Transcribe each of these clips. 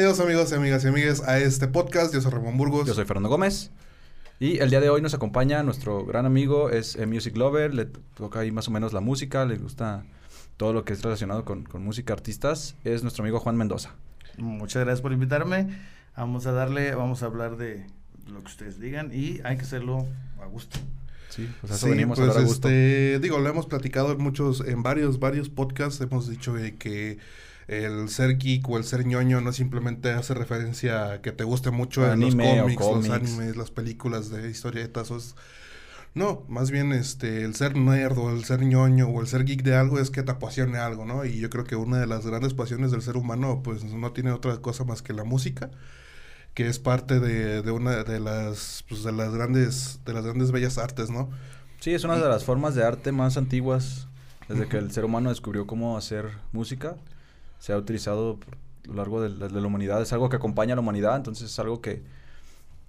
Bienvenidos amigos y amigas y amigas a este podcast. Yo soy Ramón Burgos. Yo soy Fernando Gómez. Y el día de hoy nos acompaña nuestro gran amigo, es eh, Music Lover, le toca ahí más o menos la música, le gusta todo lo que es relacionado con, con música, artistas. Es nuestro amigo Juan Mendoza. Muchas gracias por invitarme. Vamos a darle, vamos a hablar de lo que ustedes digan y hay que hacerlo a gusto. Sí, pues eso Sí, venimos pues a hablar a gusto. este, digo, lo hemos platicado en muchos, en varios, varios podcasts. Hemos dicho de que el ser geek o el ser ñoño no simplemente hace referencia a que te guste mucho en los Anime o cómics, los animes, las películas de historietas. O es- no, más bien este, el ser nerd o el ser ñoño o el ser geek de algo es que te apasione algo, ¿no? Y yo creo que una de las grandes pasiones del ser humano, pues no tiene otra cosa más que la música que es parte de, de una de las pues, de las grandes de las grandes bellas artes, ¿no? Sí, es una de las formas de arte más antiguas desde que el ser humano descubrió cómo hacer música. Se ha utilizado por lo largo de la, de la humanidad. Es algo que acompaña a la humanidad, entonces es algo que,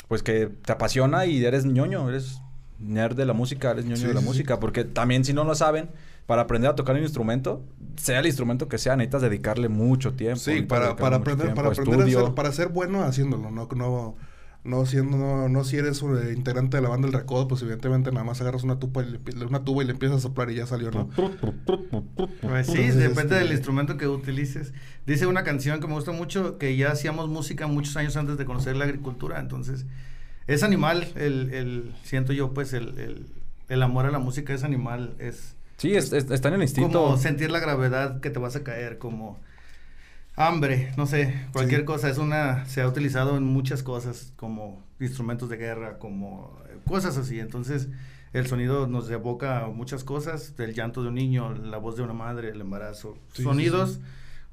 pues que te apasiona y eres ñoño, eres nerd de la música, eres ñoño Sí, de la sí, sí. música. Porque también si no lo saben, para aprender a tocar un instrumento, sea el instrumento que sea, necesitas dedicarle mucho tiempo. Sí, para, para aprender, tiempo, para aprender a ser, para ser bueno haciéndolo, no, no, no siendo, no, no si eres un eh, integrante de la banda del recodo, pues evidentemente nada más agarras una tuba y le, una tuba y le empiezas a soplar y ya salió, ¿no? Pues sí, Entonces, depende este- del instrumento que utilices. Dice una canción que me gusta mucho que ya hacíamos música muchos años antes de conocer la agricultura, entonces es animal, el, el siento yo pues el, el, el amor a la música es animal, es Sí, es- es- está en el instinto. como sentir la gravedad que te vas a caer, como hambre, no sé, cualquier Sí. cosa, es una, se ha utilizado en muchas cosas, como instrumentos de guerra, como cosas así, entonces el sonido nos evoca muchas cosas, del llanto de un niño, la voz de una madre, el embarazo, sí, sonidos, sí.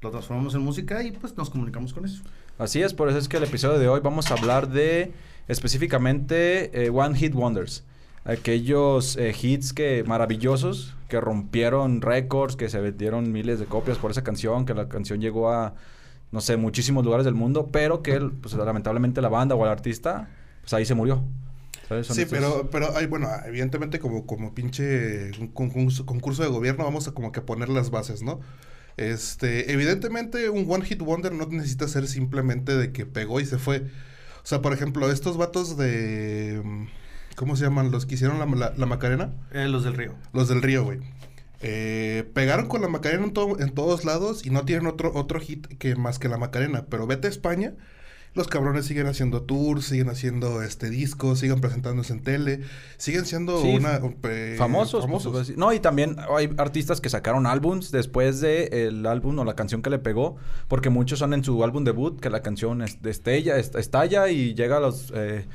lo transformamos en música y pues nos comunicamos con eso. Así es, por eso es que el episodio de hoy vamos a hablar de específicamente eh, One Hit Wonders. Aquellos eh, hits que maravillosos que rompieron récords, que se vendieron miles de copias por esa canción, que la canción llegó a no sé, muchísimos lugares del mundo, pero que pues, lamentablemente la banda o el artista pues ahí se murió. Sí, estos- pero, pero hay, bueno, evidentemente como, como pinche concurso, concurso de gobierno vamos a como que poner las bases, ¿no? Este, evidentemente un One Hit Wonder no necesita ser simplemente de que pegó y se fue. O sea, por ejemplo, estos vatos de... ¿Cómo se llaman? Los que hicieron la, la, la Macarena. Eh, los del río. Los del río, güey. Eh, pegaron con la Macarena en, todo- en todos lados y no tienen otro, otro hit que más que la Macarena. Pero vete a España, los cabrones siguen haciendo tours, siguen haciendo este discos, siguen presentándose en tele, siguen siendo Sí, una eh, famosos, pues, famosos. No, y también hay artistas que sacaron álbums después de el álbum o la canción que le pegó, porque muchos son en su álbum debut, que la canción es- estella, est- estalla y llega a los, eh,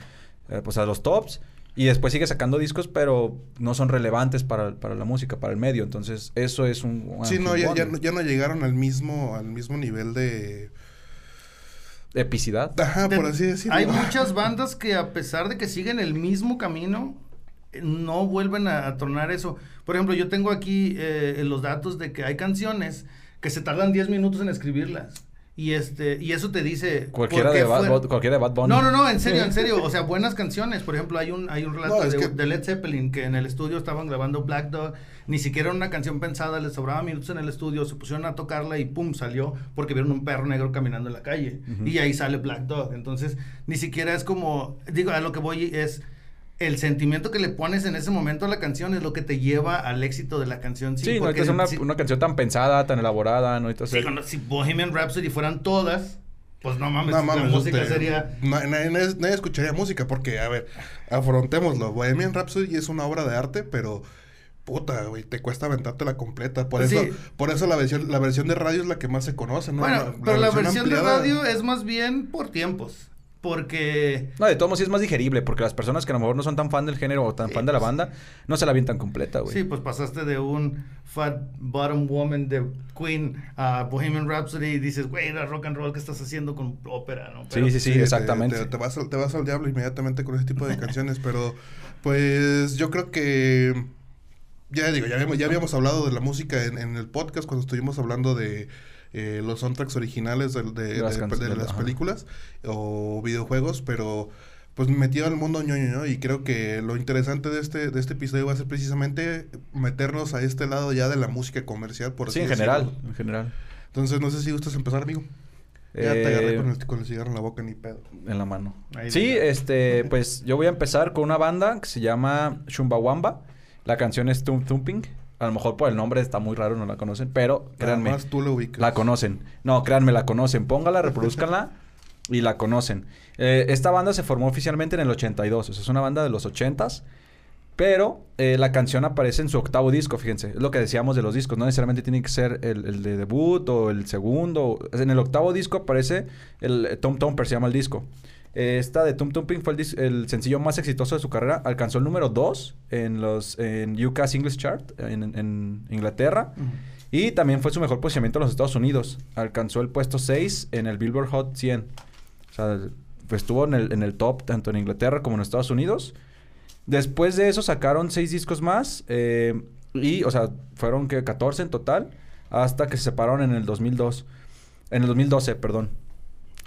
pues a los tops. Y después sigue sacando discos, pero no son relevantes para, para la música, para el medio. Entonces, eso es un... un Sí, no ya, ya, no- ya no llegaron al mismo, al mismo nivel de... Epicidad. Ajá, De- por así decirlo. Hay muchas bandas que a pesar de que siguen el mismo camino, eh, no vuelven a, a tornar eso. Por ejemplo, yo tengo aquí eh, los datos de que hay canciones que se tardan 10 minutos en escribirlas. Y este y eso te dice Cualquiera de, Bad, fue- Bad- cualquiera de Bad Bunny. No, no, no, en serio, en serio, o sea, buenas canciones. Por ejemplo, hay un hay un relato No, de, que- de Led Zeppelin que en el estudio estaban grabando Black Dog, ni siquiera era una canción pensada, les sobraba minutos en el estudio, se pusieron a tocarla y pum, salió porque vieron un perro negro caminando en la calle y ahí sale Black Dog. Entonces, ni siquiera es como digo, a lo que voy es el sentimiento que le pones en ese momento a la canción es lo que te lleva al éxito de la canción. Sí, no porque necesitas una, si- una canción tan pensada, tan elaborada, no sí, cuando- si Bohemian Rhapsody fueran todas, pues no mames, No la mames, música este, sería na- na- nadie, nadie escucharía música porque, a ver, afrontémoslo. Bohemian Rhapsody es una obra de arte, pero puta, güey, te cuesta aventarte completa. Por Pues eso, sí. por eso la versión, la versión de radio es la que más se conoce, ¿no? Bueno, pero la versión de radio es más bien por tiempos. Porque. No, de todos modos sí es más digerible, porque las personas que a lo mejor no son tan fan del género o tan Sí, fan de la banda, no se la avientan completa, güey. Sí, pues pasaste de un Fat Bottom Woman de Queen a Bohemian Rhapsody y dices, güey, era rock and roll que estás haciendo con ópera, ¿no? Pero- sí, sí, sí, te- exactamente. Te, te vas al, te vas al diablo inmediatamente con ese tipo de canciones, pero pues yo creo que ya digo, ya habíamos, ya habíamos hablado de la música en, en el podcast cuando estuvimos hablando de eh, los soundtracks originales de, las de- canciones, de las ajá. películas o videojuegos, pero pues me metió al mundo ñoño, ¿no? Y creo que lo interesante de este, de este episodio va a ser precisamente meternos a este lado ya de la música comercial, por sí, así en general, decirlo. en general. Entonces, no sé si gustas empezar, amigo. Ya te Eh, agarré con el, con el cigarro en la boca, ni pedo. En la mano. Ahí sí, este, pues yo voy a empezar con una banda que se llama Chumbawamba. La canción es Tum Thumping. A lo mejor por el nombre está muy raro, no la conocen, pero créanme, Además, tú lo ubicas. la conocen. No, créanme, la conocen. Póngala, reproduzcanla y la conocen. Eh, esta banda se formó oficialmente en el 82, o sea, es una banda de los 80s. Pero eh, la canción aparece en su octavo disco, fíjense. Es lo que decíamos de los discos. No necesariamente tiene que ser el, el de debut o el segundo. En el octavo disco aparece el eh, Tom Tomper, se llama el disco. Eh, esta de Tum Tumping fue el, sencillo más exitoso de su carrera. Alcanzó el número 2 en los en UK's English Chart en, en- en Inglaterra. Y también fue su mejor posicionamiento en los Estados Unidos. Alcanzó el puesto 6 en el Billboard Hot 100. O sea, pues estuvo en el, en el top tanto en Inglaterra como en Estados Unidos. Después de eso sacaron seis discos más. eh, y, o sea, fueron que 14 en total. Hasta que se separaron en el 2002. En el 2012, perdón.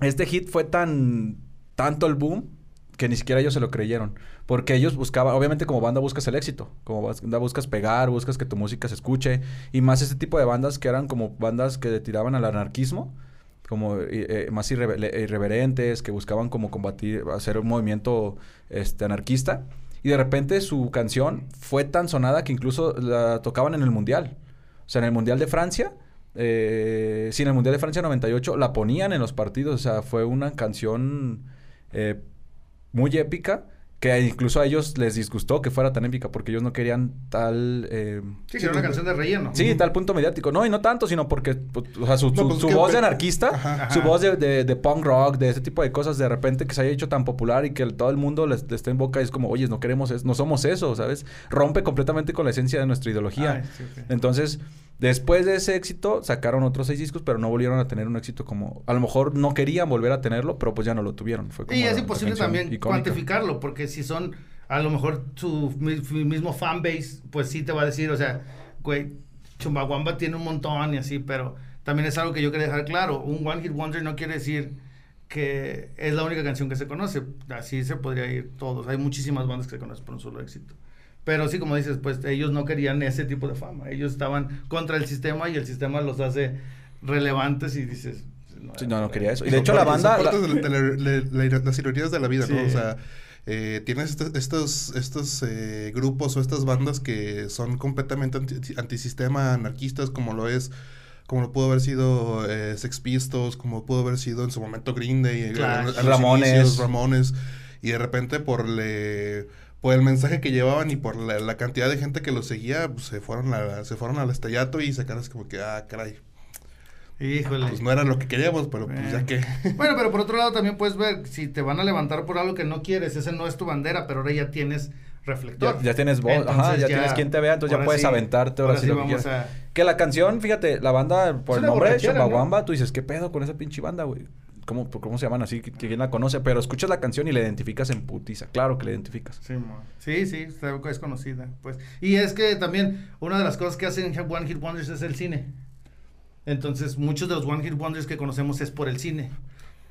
Este hit fue tan... Tanto el boom que ni siquiera ellos se lo creyeron. Porque ellos buscaban, obviamente como banda buscas el éxito, como banda buscas pegar, buscas que tu música se escuche, y más este tipo de bandas que eran como bandas que tiraban al anarquismo, como eh, eh, más irreve- irreverentes, que buscaban como combatir, hacer un movimiento este, anarquista. Y de repente su canción fue tan sonada que incluso la tocaban en el Mundial. O sea, en el Mundial de Francia, eh, sí, en el Mundial de Francia 98, la ponían en los partidos. O sea, fue una canción eh, muy épica que incluso a ellos les disgustó que fuera tan épica porque ellos no querían tal... eh, Sí, que era una canción de relleno. Sí, tal punto mediático. No, y no tanto, sino porque, o sea, su, No, su- pues, su que- voz de anarquista, Ajá. su Ajá. voz de, de- de punk rock, de ese tipo de cosas, de repente que se haya hecho tan popular y que el- todo el mundo le, esté en boca, es como, oye, no queremos eso, no somos eso, ¿sabes? Rompe completamente con la esencia de nuestra ideología. Ay, sí, ok. Entonces, después de ese éxito, sacaron otros seis discos, pero no volvieron a tener un éxito como... A lo mejor no querían volver a tenerlo, pero pues ya no lo tuvieron. Fue como Y es imposible también icónica. cuantificarlo, porque si son, a lo mejor mi- mismo fanbase, pues sí te va a decir, o sea, güey, Chumbawamba tiene un montón y así, pero también es algo que yo quería dejar claro. Un One Hit Wonder no quiere decir que es la única canción que se conoce. Así se podría ir todos. Hay muchísimas bandas que se conocen por un solo éxito. Pero sí, como dices, pues ellos no querían ese tipo de fama. Ellos estaban contra el sistema y el sistema los hace relevantes y dices... Sí, no, no quería eso. Y de hecho la banda... la- partes de, la- de la- la- las ironías de la vida, ¿no? O sea, eh, tienes este- estos, estos eh, grupos o estas bandas que son completamente anti- antisistema, anarquistas, como lo es, como lo pudo haber sido eh, Sex Pistols, como pudo haber sido en su momento Green Day, eh, Ramones. inicios, Ramones, y de repente por le por el mensaje que llevaban y por la, la cantidad de gente que los seguía, pues, se fueron a, se fueron al estellato y sacaron como que, ah, caray, Híjole. pues no era lo que queríamos, pero pues ya que... Bueno, pero por otro lado también puedes ver, si te van a levantar por algo que no quieres, ese no es tu bandera, pero ahora ya tienes reflector. Ya, ya tienes voz, ajá, ya, tienes quien te vea, entonces ya ahora puedes sí- aventarte ahora, sí lo que vamos quieras. a... Que la canción, fíjate, la banda, por Es el nombre, borrachera, Chumbawamba, tú dices, ¿qué pedo con esa pinche banda, güey? ¿Cómo, ¿Cómo se llaman así? ¿Qui- ¿Quién la conoce? Pero escuchas la canción y la identificas en putiza. Claro que la identificas. Sí, sí, es conocida, pues. Y es que también una de las cosas que hacen One Hit Wonders es el cine. Entonces, muchos de los One Hit Wonders que conocemos es por el cine.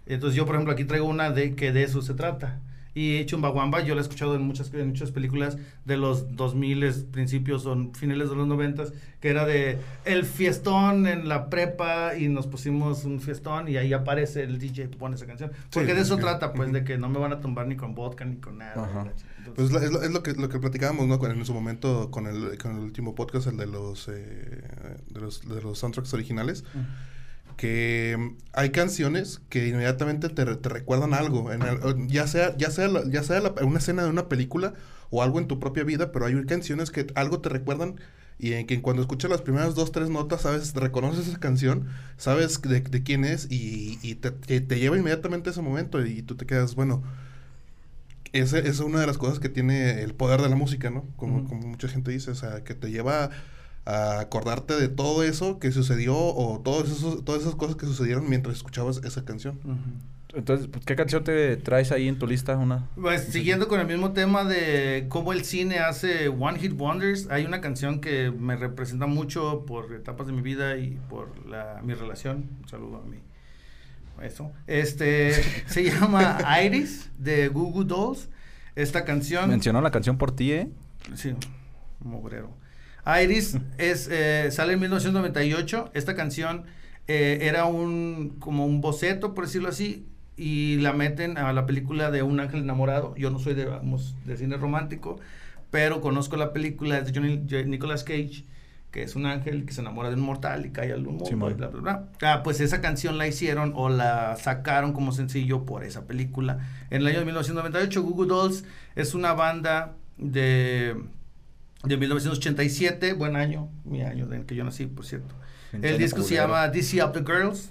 Entonces, yo, por ejemplo, aquí traigo una de que de eso se trata. Y Chumbawamba yo la he escuchado en muchas, en muchas películas de los 2000, principios o finales de los 90, que era de el fiestón en la prepa y nos pusimos un fiestón y ahí aparece el DJ pone esa canción. Porque de eso sí. trata, pues, de que no me van a tumbar ni con vodka ni con nada. Entonces, Pues es, lo, es lo que lo que platicábamos, ¿no? En su momento con el, con el último podcast, el de los, eh, de los de los soundtracks originales. Que mm, hay canciones que inmediatamente te, te recuerdan algo, en el- ya sea, ya sea, la- ya sea la- una escena de una película o algo en tu propia vida, pero hay canciones que algo te recuerdan y en que cuando escuchas las primeras dos, tres notas, sabes, reconoces esa canción, sabes de, de quién es y, y te, te- te lleva inmediatamente a ese momento y tú te quedas, bueno, esa es una de las cosas que tiene el poder de la música, ¿no? Como, como mucha gente dice, o sea, que te lleva a acordarte de todo eso que sucedió o todos esos, todas esas cosas que sucedieron mientras escuchabas esa canción. Entonces, pues, ¿qué canción te traes ahí en tu lista? Una. Pues siguiendo con el mismo tema de cómo el cine hace One Hit Wonders, hay una canción que me representa mucho por etapas de mi vida y por la, mi relación. Un saludo a mí. Eso. Este se llama Iris de Goo Goo Dolls. Esta canción. Mencionó la canción por ti, ¿eh? Sí, mugrero. Iris es, eh, sale en 1998. Esta canción eh, era un como un boceto, por decirlo así, y la meten a la película de Un ángel enamorado. Yo no soy de, vamos, de cine romántico, pero conozco la película de Johnny, Jo- Nicolas Cage, que es un ángel que se enamora de un mortal y cae al mundo y bla, bla, bla. Ah, pues esa canción la hicieron o la sacaron como sencillo por esa película. En el año de 1998, Google Dolls es una banda de, de 1987, buen año, mi año en que yo nací, por cierto. El disco se culero. llama DC of the Girls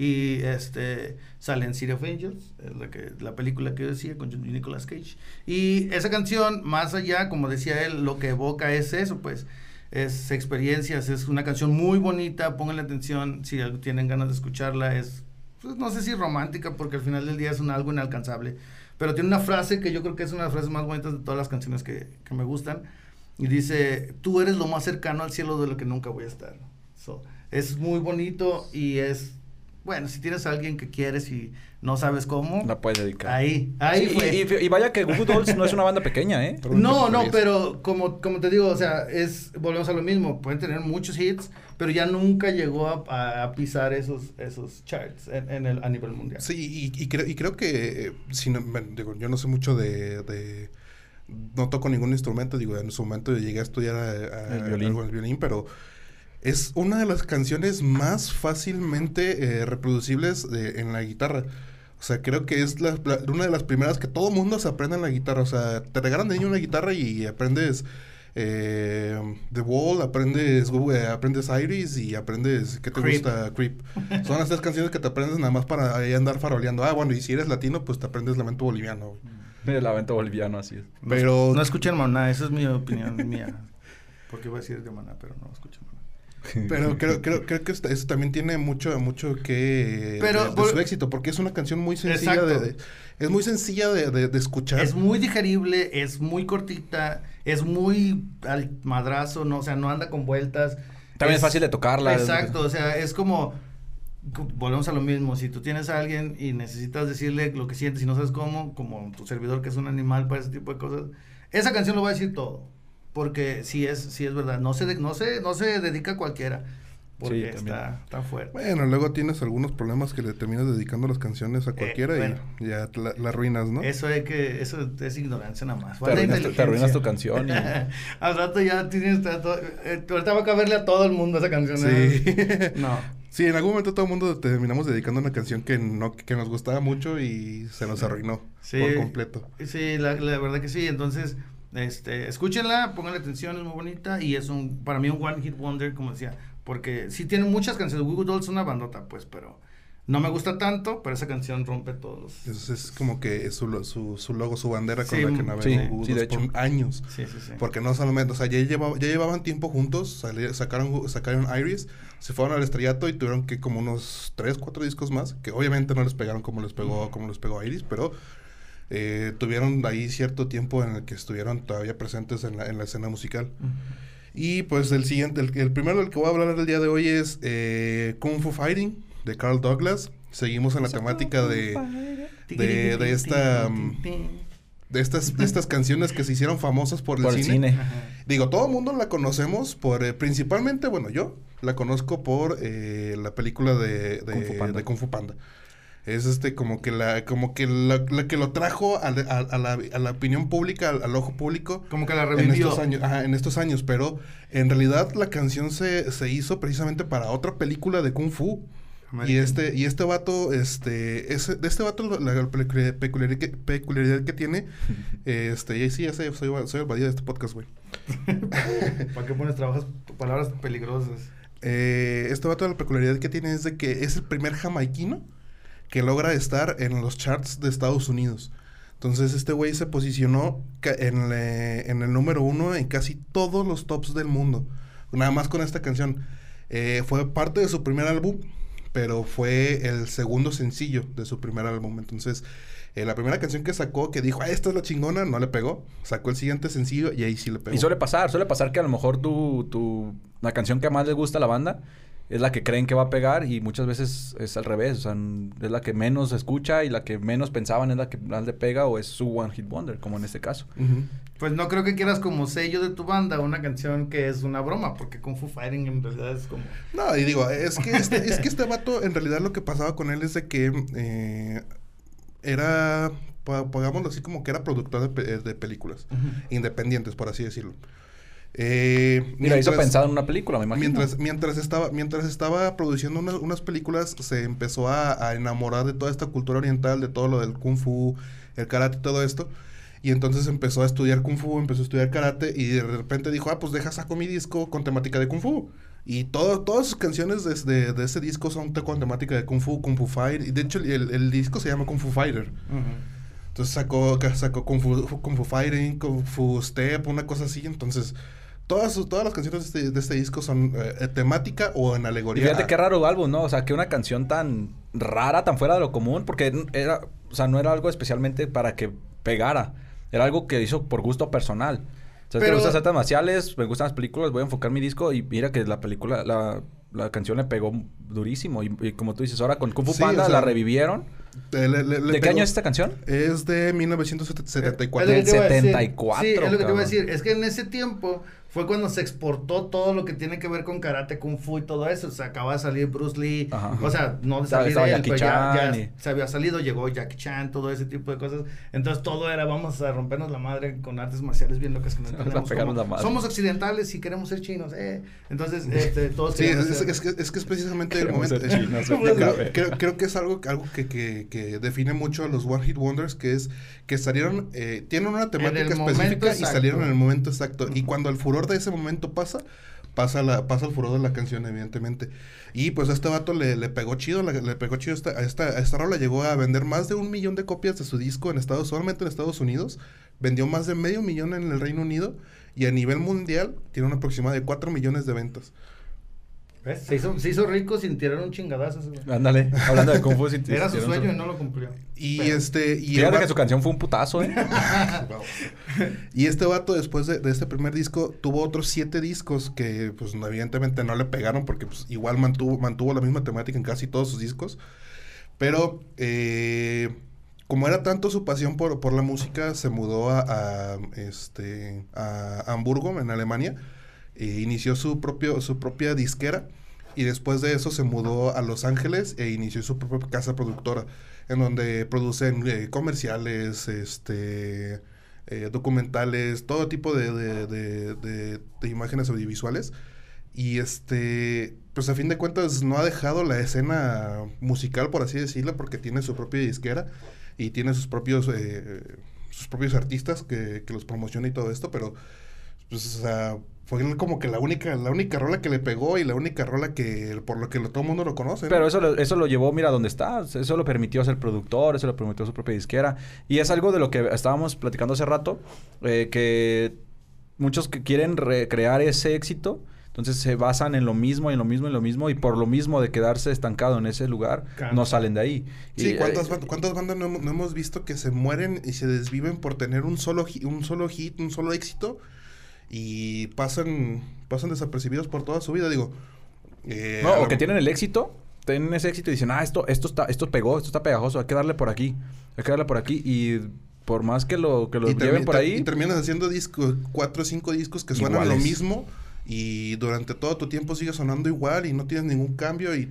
y este sale en City of Angels, es la, que, la película que yo decía con Nicolas Cage. Y esa canción, más allá, como decía él, lo que evoca es eso, pues, es experiencias, es una canción muy bonita, pónganle atención si tienen ganas de escucharla, es, pues, no sé si romántica, porque al final del día es un algo inalcanzable, pero tiene una frase que yo creo que es una de las frases más bonitas de todas las canciones que, que me gustan, y dice, tú eres lo más cercano al cielo de lo que nunca voy a estar. So, es muy bonito y es, bueno, si tienes a alguien que quieres y no sabes cómo, La puedes dedicar. ahí, ahí Sí, fue. y, y- y vaya que Google Dolls no es una banda pequeña, ¿eh? No, no, pero como, como te digo, o sea, es, volvemos a lo mismo, pueden tener muchos hits, pero ya nunca llegó a, a- a pisar esos, esos charts en, en el, a nivel mundial. Sí, y, y creo, y creo que, eh, si no- digo, yo no sé mucho de, de- No toco ningún instrumento, digo, en su momento llegué a estudiar a- a- El violín. algo del violín, pero es una de las canciones más fácilmente eh, reproducibles de- en la guitarra. O sea, creo que es la- la- una de las primeras que todo mundo se aprende en la guitarra. O sea, te regalan de niño una guitarra y aprendes eh, The Wall, aprendes, eh, aprendes Iris y aprendes, ¿qué te Creep. gusta? Creep. Son las tres canciones que te aprendes nada más para andar faroleando. Ah, bueno, y si eres latino, pues te aprendes Lamento Boliviano. güey. El avento boliviano, así es. No Pero- No escuchen Maná, esa es mi opinión mía. Porque voy a decir de Maná, pero no escuchen Maná. Pero creo, creo, creo que eso también tiene mucho, mucho que Pero, de, de por- su éxito, porque es una canción muy sencilla de, de- es muy sencilla de, de- de escuchar. Es muy digerible, es muy cortita, es muy al madrazo, no, o sea, no anda con vueltas. También es fácil de tocarla. Exacto, o sea, es como, co- volvemos a lo mismo, si tú tienes a alguien y necesitas decirle lo que sientes y no sabes cómo, como tu servidor que es un animal para ese tipo de cosas, esa canción lo va a decir todo, porque sí es, sí es verdad, no se, de- no se, no se dedica a cualquiera, porque Sí, está, está fuerte. Bueno, luego tienes algunos problemas que le terminas dedicando las canciones a cualquiera bueno. y ya te la, la arruinas, ¿no? Eso hay que, eso es ignorancia nada más. Te arruinas, tu, te arruinas tu canción. Y... Al rato ya tienes todo, eh, ahorita va a caberle a todo el mundo esa canción. Sí. ¿eh? No. Sí, en algún momento todo el mundo terminamos dedicando una canción que no que nos gustaba mucho y se nos arruinó Sí. por completo. Sí, la, la verdad que sí. Entonces, este, escúchenla, pónganle atención, es muy bonita y es un, para mí un one hit wonder, como decía, porque sí tiene muchas canciones. Google Dolls es una bandota, pues, pero no me gusta tanto, pero esa canción rompe todos. los- Es, es como que es su, su, su logo, su bandera con Sí, la que navegó sí, Google sí, de Dolls por años. Sí, sí, sí. Porque no solamente, o sea, ya, llevaba- ya llevaban tiempo juntos, sali- sacaron, sacaron Iris, se fueron al estrellato y tuvieron que como unos 3, 4 discos más, que obviamente no les pegaron como les pegó, como les pegó Iris, pero eh, tuvieron ahí cierto tiempo en el que estuvieron todavía presentes en la, en la escena musical. Y pues el siguiente, el, el primero del que voy a hablar el día de hoy es eh, Kung Fu Fighting de Carl Douglas. Seguimos en la temática de, de, de esta... mm, de estas, de estas canciones que se hicieron famosas por el Por el cine. Digo, todo el mundo la conocemos por, eh, principalmente, bueno, yo la conozco por eh, la película de, de, Kung Fu Panda. de Kung Fu Panda. Es este como que la, como que la, la que lo trajo a, la- a- a la, a la opinión pública, al, al ojo público. Como que la En revivió. estos años, ajá, en estos años, pero en realidad la canción se, se hizo precisamente para otra película de Kung Fu. Y este, y este vato, este, ese, de este vato, la, la peculiaridad, que, peculiaridad que tiene, este, y sí, ya sé, soy, soy el badía de este podcast, güey. ¿Para qué pones trabajas palabras peligrosas? Eh, este vato, la peculiaridad que tiene es de que es el primer jamaiquino que logra estar en los charts de Estados Unidos. Entonces este güey se posicionó en, en, el número uno en casi todos los tops del mundo. Nada más con esta canción. Eh, fue parte de su primer álbum, pero fue el segundo sencillo de su primer álbum. Entonces, eh, la primera canción que sacó, que dijo, ah, esta es la chingona, no le pegó. Sacó el siguiente sencillo y ahí sí le pegó. Y suele pasar, suele pasar que a lo mejor tu, tu, la canción que más le gusta a la banda es la que creen que va a pegar y muchas veces es al revés. O sea, es la que menos escucha y la que menos pensaban es la que más le pega o es su One Hit Wonder, como en este caso. Pues no creo que quieras como sello de tu banda una canción que es una broma, porque Kung Fu Fighting en realidad es como... No, y digo, es que este, es que este vato, en realidad lo que pasaba con él es de que eh, era, pongámoslo así, como que era productor de, de películas, independientes, por así decirlo. Eh, Mira, hizo pensado en una película, me imagino. Mientras, mientras, estaba, mientras estaba produciendo unas películas, se empezó a, enamorar de toda esta cultura oriental, de todo lo del kung fu, el karate y todo esto. Y entonces empezó a estudiar kung fu, empezó a estudiar karate y de repente dijo, ah, pues deja saco mi disco con temática de kung fu. Y todo, todas sus canciones de, de, ese disco son con temática de kung fu, kung fu fight. Y de hecho el, el disco se llama Kung Fu Fighter. Entonces sacó, sacó kung fu, kung fu Fighting, Kung Fu Step, una cosa así. Entonces Todas, todas las canciones de este, de este disco son eh, temática o en alegoría. Y fíjate qué raro álbum, ¿no? O sea, que una canción tan rara, tan fuera de lo común, porque era, o sea, no era algo especialmente para que pegara. Era algo que hizo por gusto personal. O sea, Pero... te gustan artes marciales, me gustan las películas, voy a enfocar mi disco y mira que la película, la, la canción le pegó durísimo. Y, como tú dices, ahora con Kung Fu Panda la revivieron. ¿De qué año es esta canción? Es de 1974. Del 74. Sí, es lo que te voy a decir. Es que en ese tiempo fue cuando se exportó todo lo que tiene que ver con karate, kung fu y todo eso. Se acaba de salir Bruce Lee. O sea, no de salir él, pero ya, se había salido, llegó Jackie Chan, todo ese tipo de cosas. Entonces todo era, vamos a rompernos la madre con artes marciales bien locas que no entendemos. somos occidentales y queremos ser chinos, eh. Entonces, este, todos Sí, es, es, que, es que es precisamente el momento. creo, creo, que es algo, algo que, que, que, define mucho a los One Hit Wonders, que es que salieron, eh, tienen una temática específica y salieron en el momento exacto. Y cuando el furor de ese momento pasa, pasa, la, pasa el furor de la canción, evidentemente. Y pues a este vato le, le pegó chido, le, pegó chido esta, a esta, a esta rola. Llegó a vender más de un millón de copias de su disco en Estados, solamente en Estados Unidos. Vendió más de medio millón en el Reino Unido. Y a nivel mundial tiene una aproximada de 4 millones de ventas. Se hizo, se hizo, rico sin tirar un chingadazo. Ándale, hablando de Kung Fu. Era su sueño y no lo cumplió. Y este... Y Fíjate que su canción fue un putazo, ¿eh? y este vato, después de, este primer disco, tuvo otros siete discos que, pues, evidentemente no le pegaron porque, pues, igual mantuvo, mantuvo la misma temática en casi todos sus discos. Pero, eh, como era tanto su pasión por, por la música, se mudó a, a este, a Hamburgo, en Alemania e inició su, propio, su propia disquera y después de eso se mudó a Los Ángeles e inició su propia casa productora en donde producen eh, comerciales, este, eh, documentales, todo tipo de, de, de, imágenes audiovisuales. Y este, pues a fin de cuentas no ha dejado la escena musical, por así decirlo, porque tiene su propia disquera y tiene sus propios, eh, sus propios artistas que, que los promociona y todo esto, pero pues, o sea, fue como que la única, la única rola que le pegó y la única rola que por lo que todo el mundo lo conoce. Pero eso lo, eso lo llevó, mira, dónde está. Eso lo permitió ser productor, eso lo permitió su propia disquera. Y es algo de lo que estábamos platicando hace rato, eh, que muchos que quieren recrear ese éxito, entonces se basan en lo mismo, en lo mismo, en lo mismo, y por lo mismo de quedarse estancado en ese lugar, no salen de ahí. Sí, ¿cuántas, eh, ¿cuántas bandas no, no, hemos visto que se mueren y se desviven por tener un solo, un solo hit, un solo éxito? Y pasan, pasan desapercibidos por toda su vida, digo. Eh, no, o que tienen el éxito, tienen ese éxito y dicen, ah, esto, esto está, esto pegó, esto está pegajoso, hay que darle por aquí, hay que darle por aquí y por más que lo, que lo lleven por ahí. Y terminas haciendo discos, cuatro o cinco discos que suenan lo mismo y durante todo tu tiempo sigue sonando igual y no tienes ningún cambio y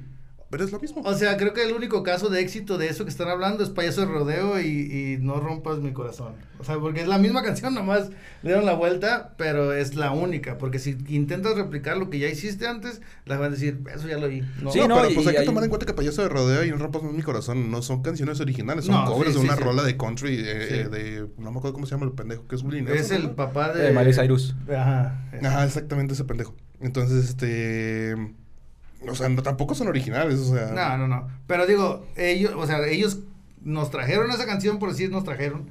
Pero es lo mismo. O sea, creo que el único caso de éxito de eso que están hablando es Payaso de Rodeo y, y No rompas mi corazón. O sea, porque es la misma canción, nomás le dieron la vuelta, pero es la única. Porque si intentas replicar lo que ya hiciste antes, la van a decir, eso ya lo vi. No, Sí, no, no, pero y- pues hay que hay- tomar en cuenta que Payaso de Rodeo y No rompas mi corazón no son canciones originales, son No, covers sí, de sí, una sí. rola de country eh, Sí. eh, de no me acuerdo cómo se llama el pendejo, que es Willie es Nelson, el ¿no? papá de... Eh, Miley Cyrus. Ajá. Ajá, exactamente ese pendejo. Entonces, este o sea, no, tampoco son originales, o sea, No, no, no. Pero digo, ellos, o sea, ellos nos trajeron esa canción, por decir, nos trajeron,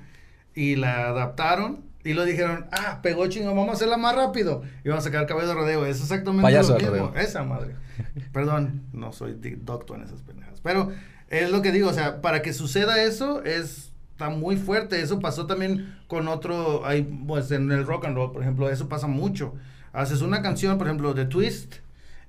y la adaptaron, y lo dijeron, ah, pegó chingón, vamos a hacerla más rápido, y vamos a sacar cabello de rodeo. Es exactamente Payaso lo mismo. rodeo. Esa madre. Perdón, no soy di- docto en esas pendejas. Pero es lo que digo, o sea, para que suceda eso, es está muy fuerte. Eso pasó también con otro, hay, pues en el rock and roll, por ejemplo, eso pasa mucho. Haces una canción, por ejemplo, de Twist,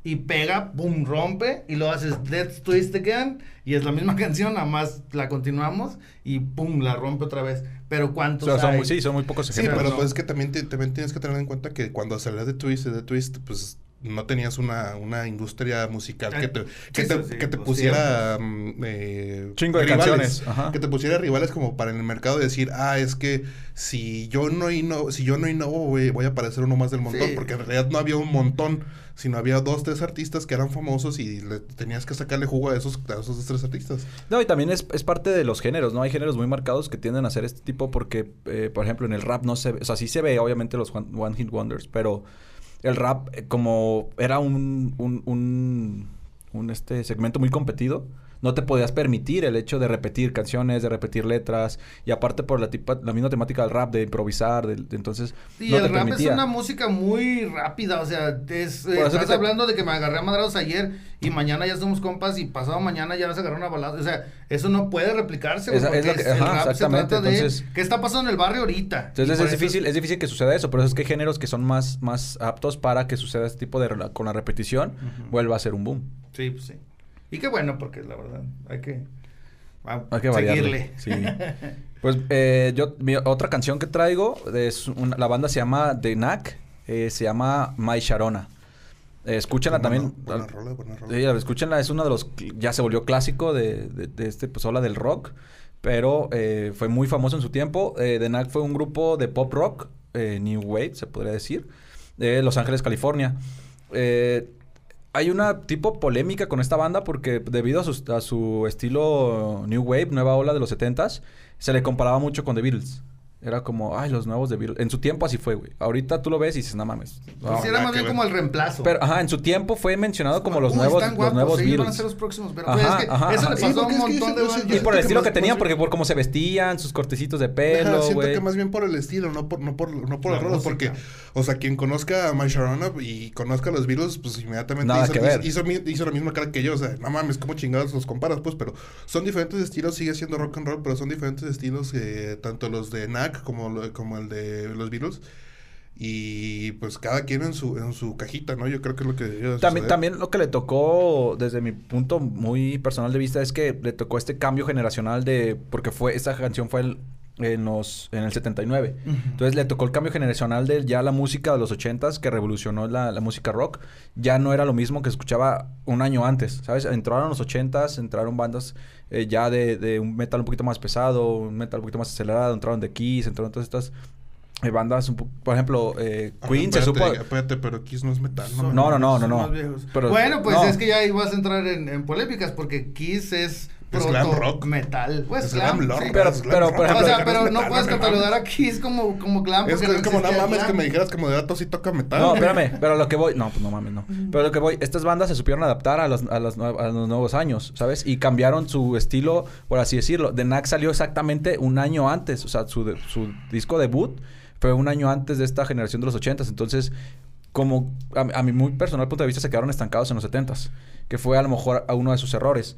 y pega, pum, rompe, y lo haces Let's Twist Again, y es la misma canción, nada más la continuamos, y pum, la rompe otra vez. Pero O ¿cuántos sea, son hay? muy, sí, son muy pocos Sí, ejemplos. pero no. pues es que también, te- también tienes que tener en cuenta que cuando salías de Twist de Twist, pues no tenías una, una industria musical que te, que sí, te, sí, que te los pusiera mm, eh, Chingo de canciones, ajá. que te pusiera rivales como para en el mercado decir, ah, es que si yo no innovo, si yo no innovo voy, voy a aparecer uno más del montón, Sí. porque en realidad no había un montón, sino había dos, tres artistas que eran famosos y le tenías que sacarle jugo a esos, a esos dos, tres artistas. No, y también es, es parte de los géneros, ¿no? Hay géneros muy marcados que tienden a hacer este tipo porque, eh, por ejemplo, en el rap no se ve, o sea, sí se ve obviamente los one, one hit wonders, pero el rap eh, como era un, un, un, un, este segmento muy competido, no te podías permitir el hecho de repetir canciones, de repetir letras, y aparte por la, tipa- la misma temática del rap, de improvisar, de, de- entonces Y no el te rap permitía. es una música muy rápida, o sea, es, eh, eso estás te- hablando de que me agarré a madrados ayer y mañana ya somos compas y pasado mañana ya vas a agarrar una balada, o sea, eso no puede replicarse, Esa- es porque lo que- es- el rap se exactamente, trata de qué está pasando en el barrio ahorita. Entonces es eso difícil, es difícil que suceda eso, pero es que hay géneros que son más, más aptos para que suceda este tipo de con la repetición, vuelva a ser un boom. Sí, pues sí. Y qué bueno, porque la verdad, hay que, a- Hay que seguirle. Sí. Pues eh, yo, mi otra canción que traigo es una- la banda se llama The Knack, eh, se llama My Sharona. Eh, escúchenla también. Buena rola, buena rola. Sí, escúchenla, es uno de los, ya se volvió clásico de, de, de este, pues, ola del rock, pero eh, fue muy famoso en su tiempo. Eh, The Knack fue un grupo de pop rock, eh, New Wave, se podría decir, de Los Ángeles, California. Hay una tipo polémica con esta banda porque debido a su, a su estilo New Wave, nueva ola de los 70s, se le comparaba mucho con The Beatles. Era como, ay, los nuevos The Beatles. En su tiempo así fue, güey. Ahorita tú lo ves y dices, no mames. no". Pues era más que bien ver. como el reemplazo. Pero, ajá, en su tiempo fue mencionado como los nuevos, están los guapos, nuevos van a ser los próximos. Pero Ajá, pues es que ajá, eso ajá. le Sí, pasó a porque un que montón de bandas. siento Y por el que estilo más- que tenían, porque por cómo se vestían, sus cortecitos de Ajá, pelo, siento güey. que más bien por el estilo, no por, no por, no por porque, o sea, quien conozca a My Sharona y conozca a los Beatles, pues inmediatamente Nada hizo, que ver. hizo, hizo, hizo la misma cara que yo, o sea, no mames, ¿cómo chingados los comparas? Pues, pero son diferentes estilos, sigue siendo rock and roll, pero son diferentes estilos, eh, tanto los de Como, como el de los Beatles. Y pues cada quien en su, en su cajita, ¿no? Yo creo que es lo que También, también lo que le tocó, desde mi punto muy personal de vista, es que le tocó este cambio generacional de... Porque fue esta canción fue el- en, los, en el 79. Ujú. Entonces le tocó el cambio generacional de ya la música de los 80s que revolucionó la, la música rock. Ya no era lo mismo que escuchaba un año antes, ¿sabes? Entraron los 80s, entraron bandas eh, ya de, de un metal un poquito más pesado, un metal un poquito más acelerado, entraron The Kiss, entraron todas estas eh, bandas, un po- por ejemplo, eh, Queen se espérate, supo... Espérate, pero Kiss no es metal, ¿no? Son- No, no, no, no. Pero- bueno, pues no. es que ya ahí vas a entrar en, en polémicas porque Kiss es Es glam rock. metal. Pues Es glam, glam rock, sí. Pero- es glam pero, rock, ejemplo- o sea, es pero no metal, puedes no catalogar mames. a Kiss como, como glam. Es, porque que- no es como, no mames, glam. que me dijeras que Moderato sí toca metal. No, espérame, pero lo que voy, no, pues no mames, no. Pero lo que voy, estas bandas se supieron adaptar a los, a los, nue- a los nuevos años, ¿sabes? Y cambiaron su estilo, por así decirlo. The Knack salió exactamente un año antes, o sea, su, disco debut fue un año antes de esta generación de los ochentas. Entonces, como a, a mi muy personal punto de vista, se quedaron estancados en los setentas, que fue a lo mejor a uno de sus errores.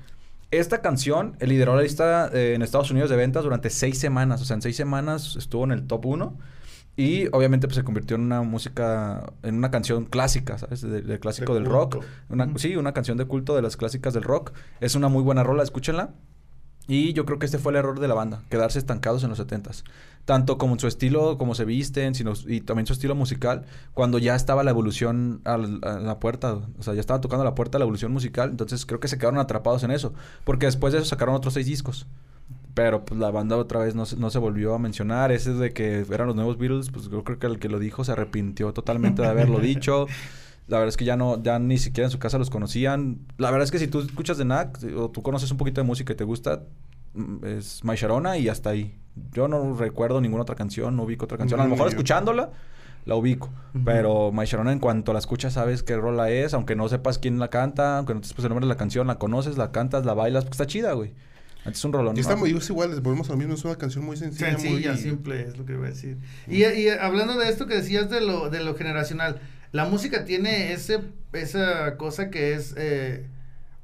Esta canción lideró la lista eh, en Estados Unidos de ventas durante seis semanas. O sea, en seis semanas estuvo en el top uno. Y obviamente pues se convirtió en una música, en una canción clásica, ¿sabes? De- Del clásico De del rock. Una. Sí, una canción de culto de las clásicas del rock. Es una muy buena rola, escúchenla. Y yo creo que este fue el error de la banda, quedarse estancados en los 70s. Tanto como en su estilo, como se visten, sino, y también su estilo musical, cuando ya estaba la evolución al- a la puerta, o sea, ya estaba tocando la puerta la evolución musical, entonces creo que se quedaron atrapados en eso, porque después de eso sacaron otros seis discos. Pero pues la banda otra vez no, se- no se volvió a mencionar. Ese de que eran los nuevos Beatles, pues yo creo que el que lo dijo se arrepintió totalmente de haberlo dicho. La verdad es que ya no, ya ni siquiera en su casa los conocían. La verdad es que si tú escuchas de Knack o tú conoces un poquito de música y te gusta, mm, es My Sharona y hasta ahí. Yo no recuerdo ninguna otra canción, no ubico otra canción. A lo mejor escuchándola, la ubico. Pero My Sharona, en cuanto la escuchas, sabes qué rola es, aunque no sepas quién la canta, aunque no te sepas el nombre de la canción, la conoces, la cantas, la bailas, porque está chida, güey. Es un rolón. Y está ¿no? muy, es igual, volvemos a lo mismo, es una canción muy sencilla. Sencilla, muy... simple, es lo que iba a decir. Y, y hablando de esto que decías de lo, de lo generacional, la música tiene ese, esa cosa que es, eh,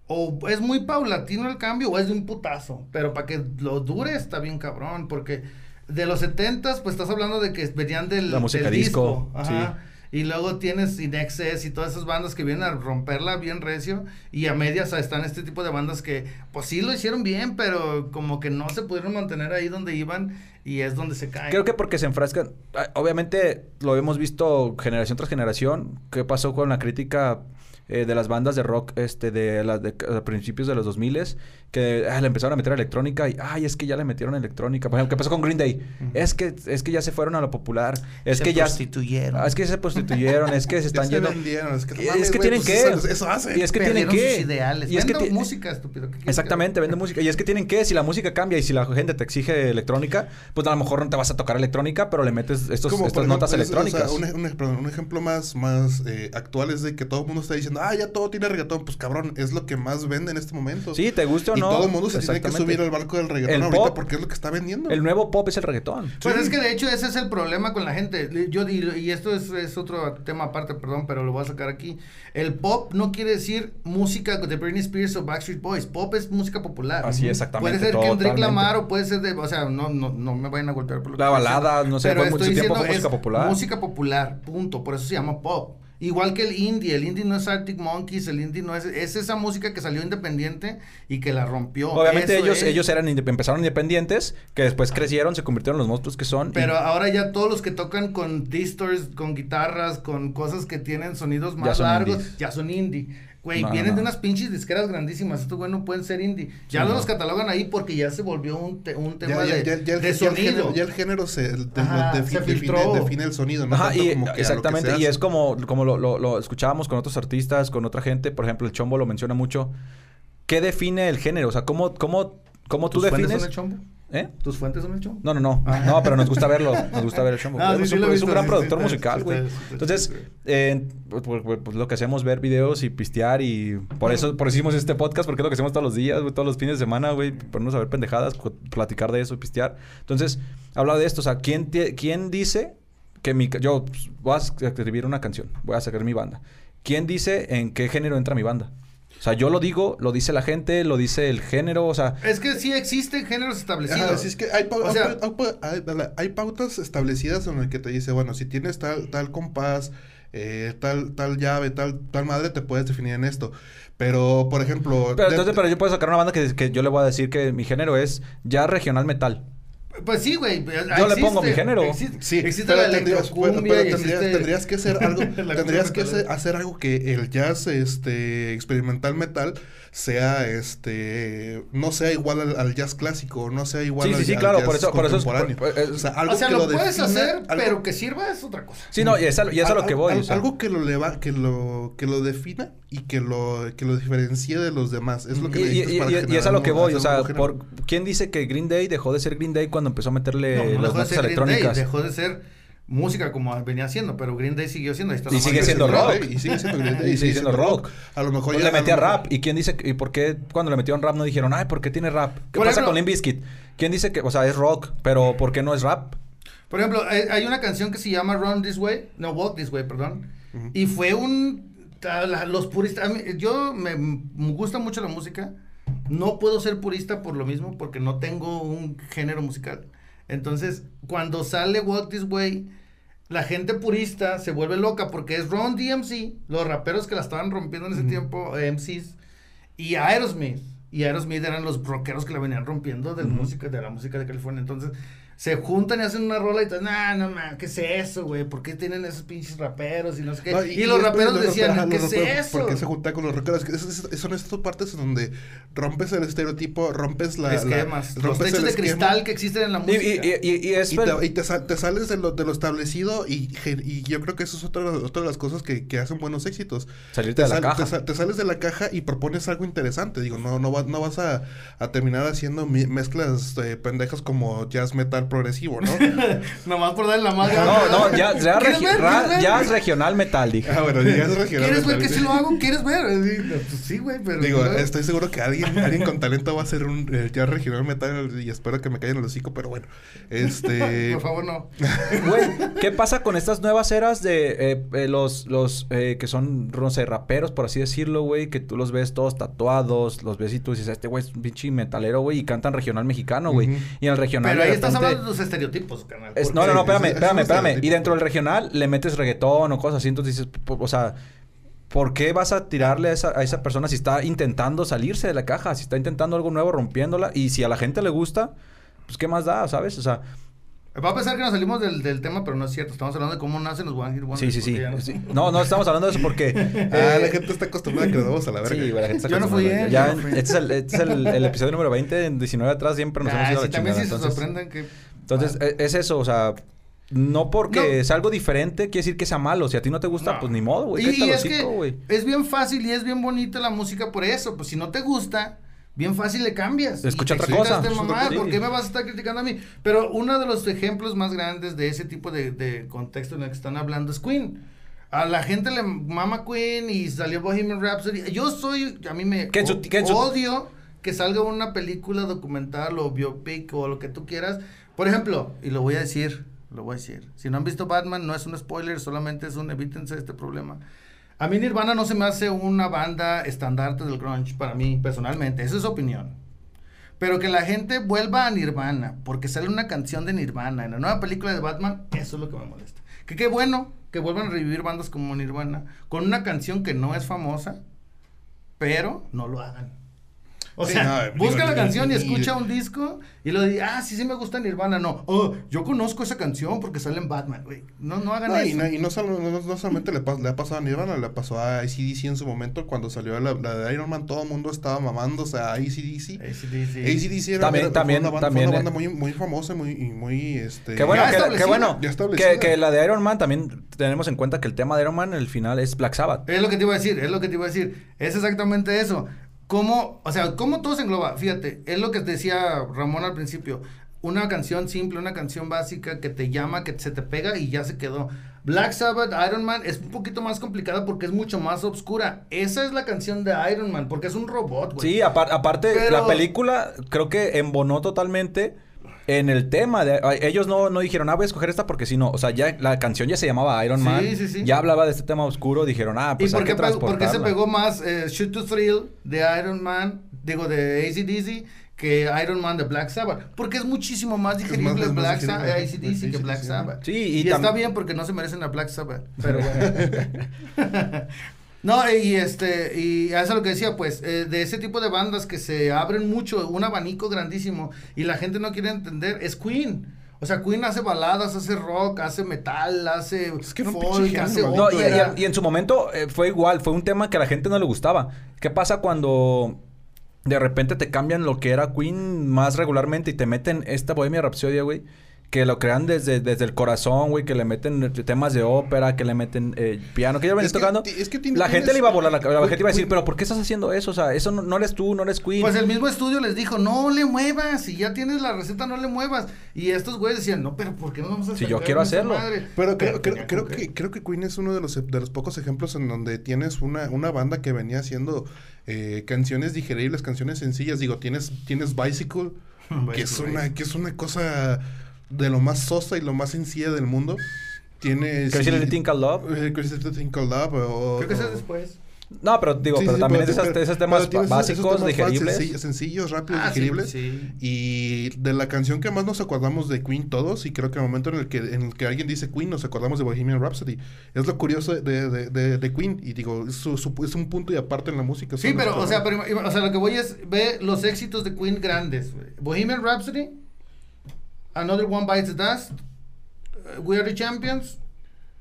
o es muy paulatino el cambio, o es de un putazo, pero para que lo dure está bien cabrón, porque de los setentas, pues estás hablando de que venían del, La música del disco, ajá. Y luego tienes Inexes y todas esas bandas que vienen a romperla bien recio. Y a medias están este tipo de bandas que, pues sí lo hicieron bien, pero como que no se pudieron mantener ahí donde iban y es donde se caen. Creo que porque se enfrascan. ah, Obviamente lo hemos visto generación tras generación. ¿Qué pasó con la crítica eh, de las bandas de rock este de, las de, principios de los 2000 que ah, le empezaron a meter electrónica y ay es que ya le metieron electrónica por ejemplo qué pasó con Green Day es que es que ya se fueron a lo popular es Se que ya prostituyeron. Ah, es que se prostituyeron es que se Ya están se yendo vendieron, es que, no mames, es que güey, tienen pues que Eso, eso hace. y es que tienen que sus ideales. y es que música, estúpido. ¿qué quieres que Exactamente, vende música. Y es que tienen que, si la música cambia y si la gente te exige electrónica, pues a lo mejor no te vas a tocar electrónica, pero le metes estos, Como, estas notas ejemplo, es- o sea, electrónicas. un, ej- un ej- perdón, un ejemplo más, más eh, actual es de que todo el mundo está diciendo, ah, ya todo tiene reggaetón. Pues cabrón, es lo que más vende en este momento. Sí, te guste o y no. todo el mundo se tiene que subir al barco del reggaetón El ahorita pop- porque es lo que está vendiendo. El nuevo pop es el reggaetón. Pues Sí. es que de hecho ese es el problema con la gente. Yo digo, y esto es, es otro tema aparte, perdón, pero lo voy a sacar aquí. El pop no quiere decir música de Britney Spears o Backstreet Boys. Pop es música popular. Así, exactamente, Puede ser Kendrick totalmente. Lamar o puede ser de, o sea, no, no, no me vayan a golpear por lo que La balada, no sé, Pero fue mucho tiempo diciendo fue música es popular. Música popular, punto. Por eso se llama pop. Igual que el indie, el indie no es Arctic Monkeys, el indie no es, es esa música que salió independiente y que la rompió. Obviamente Eso ellos, es. ellos eran inde- empezaron independientes, que después crecieron, se convirtieron en los monstruos que son. y- Pero ahora ya todos los que tocan con distors, con guitarras, con cosas que tienen sonidos más largos, indies. ya son indie. Güey, No, no, vienen de no. unas pinches disqueras grandísimas. Estos güey no pueden ser indie. Ya Sí, los no. catalogan ahí porque ya se volvió un, te- un tema ya, de, ya, ya, ya el, de ya el género, sonido. ya el género se, de- Ajá, defi- se define, filtró. define el sonido, ¿no? Ajá, Tanto y como que a lo que exactamente, y es como, como lo, lo, lo escuchábamos con otros artistas, con otra gente, por ejemplo, el Chombo lo menciona mucho. ¿Qué define el género? O sea, ¿cómo, cómo, cómo tú ¿Tus fuentes defines? son el chombo? ¿Eh? ¿Tus fuentes son el chombo? No, no, no. Ah. No, pero nos gusta verlo. Nos gusta ver el Chombo. Ah, sí, es sí un, gran sí, productor musical, güey. Entonces, eh, pues, lo que hacemos ver videos y pistear y por eso, por eso hicimos este podcast, porque es lo que hacemos todos los días, güey, todos los fines de semana, güey, ponernos a ver pendejadas, platicar de eso pistear. Entonces, habla de esto, o sea, ¿quién, quién dice que mi... Yo pues, voy a escribir una canción, voy a sacar mi banda. ¿Quién dice en qué género entra mi banda? O sea, yo lo digo, lo dice la gente, lo dice el género, o sea... Es que sí existen géneros establecidos. Ajá, sí, es que hay, pau- O sea- hay pau- hay- hay- hay pautas establecidas en las que te dice, bueno, si tienes tal, tal compás, eh, tal, tal llave, tal, tal madre, te puedes definir en esto. Pero, por ejemplo... Pero entonces, pero yo puedo sacar una banda que, que yo le voy a decir que mi género es ya regional metal. Pues sí, güey. Yo le pongo mi género. Existe, Sí, existe pero la tendrías, pero- electrocumbia pero y tendrías, existe- tendrías que hacer algo, tendrías que hacer, hacer algo que el jazz este experimental metal sea este no sea igual al, al jazz clásico, no sea igual Sí, al, sí, sí, al claro, jazz por eso- por eso es- contemporáneo. por- es- o sea, algo o sea, que lo, lo, puedes hacer, algo- pero que sirva es otra cosa. Sí, no, y es a, y es a lo que voy. al- o sea. algo que lo leva, que lo que lo defina y que lo que lo diferencie de los demás, es lo que Y, y- para y- y es a lo que voy, o sea, por. ¿quién dice que Green Day dejó de ser Green Day cuando empezó a meterle No, no las dejó de notas ser Green Day, electrónicas? dejó de ser música como venía haciendo, pero Green Day siguió siendo. Está Y sigue siendo rock. Y sigue siendo Green Day, Y sigue siendo rock. A lo mejor Pues ya le metía mejor- rap. ¿Y quién dice y por qué cuando le metieron rap no dijeron, ay, ¿por qué tiene rap? ¿Qué Por pasa ejemplo- con Limp Bizkit? ¿Quién dice que, o sea, es rock, pero ¿por qué no es rap? Por ejemplo, hay, una canción que se llama Run This Way, no Walk This Way, perdón. Y fue un los puristas, yo me gusta mucho la música. No puedo ser purista por lo mismo porque no tengo un género musical. Entonces, cuando sale Walk This Way, la gente purista se vuelve loca porque es Ron DMC, los raperos que la estaban rompiendo en ese tiempo, eh, MCs, y Aerosmith. y Aerosmith eran los rockeros que la venían rompiendo de, música, de la música de California. Entonces, se juntan y hacen una rola y dicen, nah, no, man, ¿qué es eso, güey? ¿Por qué tienen esos pinches raperos y no sé qué? No, y, los raperos los decían, ¿qué los es raperos, eso? ¿Por qué se junta con los rockeros? Es- es- es- son estas partes en donde rompes el estereotipo, rompes la... la- Esquemas, los techos el de esquema. cristal que existen en la Y, música. y, y, y es... Te, y te sal- te sales de lo, de lo establecido y, yo creo que eso es otra, de las- otra de las cosas que, que hacen buenos éxitos. Salirte de la caja. Te, sal- te sales de la caja y propones algo interesante. Digo, no, no, va- no vas a, a terminar haciendo mi- mezclas eh, pendejas como jazz metal progresivo, ¿no? Nomás por darle la madre. No, no, ya, ya, ¿Quieres regi- ver? ra- ¿Quieres ver? ya es regional metal, dije. ah, bueno, jazz regional. ¿Quieres ver metal. que si lo hago? ¿Quieres ver? No, pues sí, güey, pero... Digo, estoy seguro que alguien, alguien con talento va a hacer un eh, jazz regional metal y espero que me callen el hocico, pero bueno. Este... Por favor, no. Güey, ¿qué pasa con estas nuevas eras de eh, eh, los, los eh, que son, no sé, raperos, por así decirlo, güey? Que tú los ves todos tatuados, los ves y tú dices, este güey es un pinche metalero, güey, y cantan regional mexicano, güey. Y en el regional Pero de ahí estás repente- hablando de tus estereotipos, canal. Es- no, no, no, espérame, es- es espérame, espérame. Y dentro del regional le metes reggaetón o cosas así, entonces dices, o sea, ¿por qué vas a tirarle a esa, a esa persona si está intentando salirse de la caja, si está intentando algo nuevo, rompiéndola? Y si a la gente le gusta, pues ¿qué más da, sabes? O sea, Va a pensar que nos salimos del, del tema, pero no es cierto. Estamos hablando de cómo nacen los One Hit Wonders. sí, sí, sí. no- sí. No, no estamos hablando de eso porque... Ah, eh, la gente está acostumbrada a que nos vamos a la verga. Sí, la gente está Yo no fui, acostumbrada. ¿eh? Ya, Yo no fui. este es, el, este es el, el episodio número 20, en 19 atrás siempre nos hemos Ah, ido a sí, la también chingada. si se entonces, sorprenden que... entonces e- es eso, o sea... No porque No. es algo diferente quiere decir que sea malo. Si a ti no te gusta, No. pues ni modo, güey. Y, y es que güey. es bien fácil y es bien bonita la música por eso. Pues si no te gusta, bien fácil le cambias. Escucha Y te otra cosa. Escucha mamá, ¿Por qué me vas a estar criticando a mí? Pero uno de los ejemplos más grandes de ese tipo de, de contexto en el que están hablando es Queen. A la gente le mama Queen y salió Bohemian Rhapsody. Yo soy, a mí me su- o- su- odio que salga una película documental o biopic o lo que tú quieras. Por ejemplo, y lo voy a decir, lo voy a decir. Si no han visto Batman, no es un spoiler, solamente es un evítense este problema. A mí Nirvana no se me hace una banda estandarte del grunge para mí personalmente, esa es su opinión. Pero que la gente vuelva a Nirvana porque sale una canción de Nirvana en la nueva película de Batman, eso es lo que me molesta. Que qué bueno que vuelvan a revivir bandas como Nirvana con una canción que no es famosa, pero no lo hagan. O Sí, sea, no, busca digo, la canción y, y- escucha un disco y lo dice, ah, sí, sí me gusta Nirvana. No, oh, yo conozco esa canción porque sale en Batman, güey. No, no hagan No, y eso. no, y no, solo- no- no solamente le, pas- le ha pasado a Nirvana, le pasó a ACDC en su momento cuando salió la, la de Iron Man, todo el mundo estaba mamándose a ACDC. AC/DC. ACDC era, También- era- fue también- una banda, fue también, una eh. banda muy, muy famosa muy, y muy, este... Qué bueno, Ya que, qué bueno que, que la de Iron Man también tenemos en cuenta que el tema de Iron Man, el final es Black Sabbath. Es lo que te iba a decir, es lo que te iba a decir. Es exactamente eso. ¿Cómo, o sea, cómo todo se engloba? Fíjate, es lo que decía Ramón al principio. Una canción simple, una canción básica que te llama, que se te pega y ya se quedó. Black Sabbath, Iron Man es un poquito más complicada porque es mucho más oscura. Esa es la canción de Iron Man porque es un robot, güey. Sí, apar- aparte, Pero- la película creo que embonó totalmente en el tema. De, ellos no, no dijeron, ah, voy a escoger esta porque si no. O sea, ya la canción ya se llamaba Iron Sí, Man. sí, sí. Ya hablaba de este tema oscuro. Dijeron, ah, ¿Y pues hay por que qué, pegó- por qué se pegó más eh, Shoot to Thrill de Iron Man, digo de ACDC, que Iron Man de Black Sabbath? Porque es muchísimo más digerible más- es más Black Sa- digerible. ACDC que Black sí. Sabbath. Sí, y, y está bien porque no se merecen a Black Sabbath. Pero bueno. No, y este, y eso es lo que decía, pues, eh, de ese tipo de bandas que se abren mucho, un abanico grandísimo, y la gente no quiere entender, es Queen. O sea, Queen hace baladas, hace rock, hace metal, hace Es que folk, hace género, No, y, ópera. y- y en su momento eh, fue igual, fue un tema que a la gente no le gustaba. ¿Qué pasa cuando de repente te cambian lo que era Queen más regularmente y te meten esta Bohemia Rhapsody, güey? Que lo crean desde, desde el corazón, güey, que le meten temas de ópera, que le meten eh, piano, que ya ven Es que tocando. es que tiene- la gente tienes- le iba a volar la cabeza, la gente iba a decir, pero ¿por qué estás haciendo eso? O sea, eso no, no eres tú, no eres Queen. Pues el mismo estudio les dijo, no le muevas, si ya tienes la receta, no le muevas. Y estos güeyes decían, no, pero ¿por qué no vamos a Si yo quiero hacerlo. madre?" Pero creo, creo, creo con que, creo que Queen es uno de los, de los pocos ejemplos en donde tienes una, una banda que venía haciendo eh, canciones digeribles, canciones sencillas. Digo, tienes, tienes Bicycle, que es Bicycle, una, que es una cosa de lo más sosa y lo más sencilla del mundo. Tienes... Crazy Little Thing Called Love. Crazy Little Thing Called Love, o- Creo que es después. No, pero digo, Sí, pero sí, también pero- es esas- pero- esos temas pero ba- esos- básicos, temas digeribles. sencillos, sencillos, rápidos, Ah, digeribles. sí. Y de la canción que más nos acordamos de Queen todos, y creo que el momento en el que, en el que alguien dice Queen, nos acordamos de Bohemian Rhapsody. Es lo curioso de, de, de, de Queen. Y digo, es, su- su- es un punto y aparte en la música. Sí, pero, o sea, pero, o sea, lo que voy es, ve los éxitos de Queen grandes. Bohemian Rhapsody, Another One Bites the Dust, We Are the Champions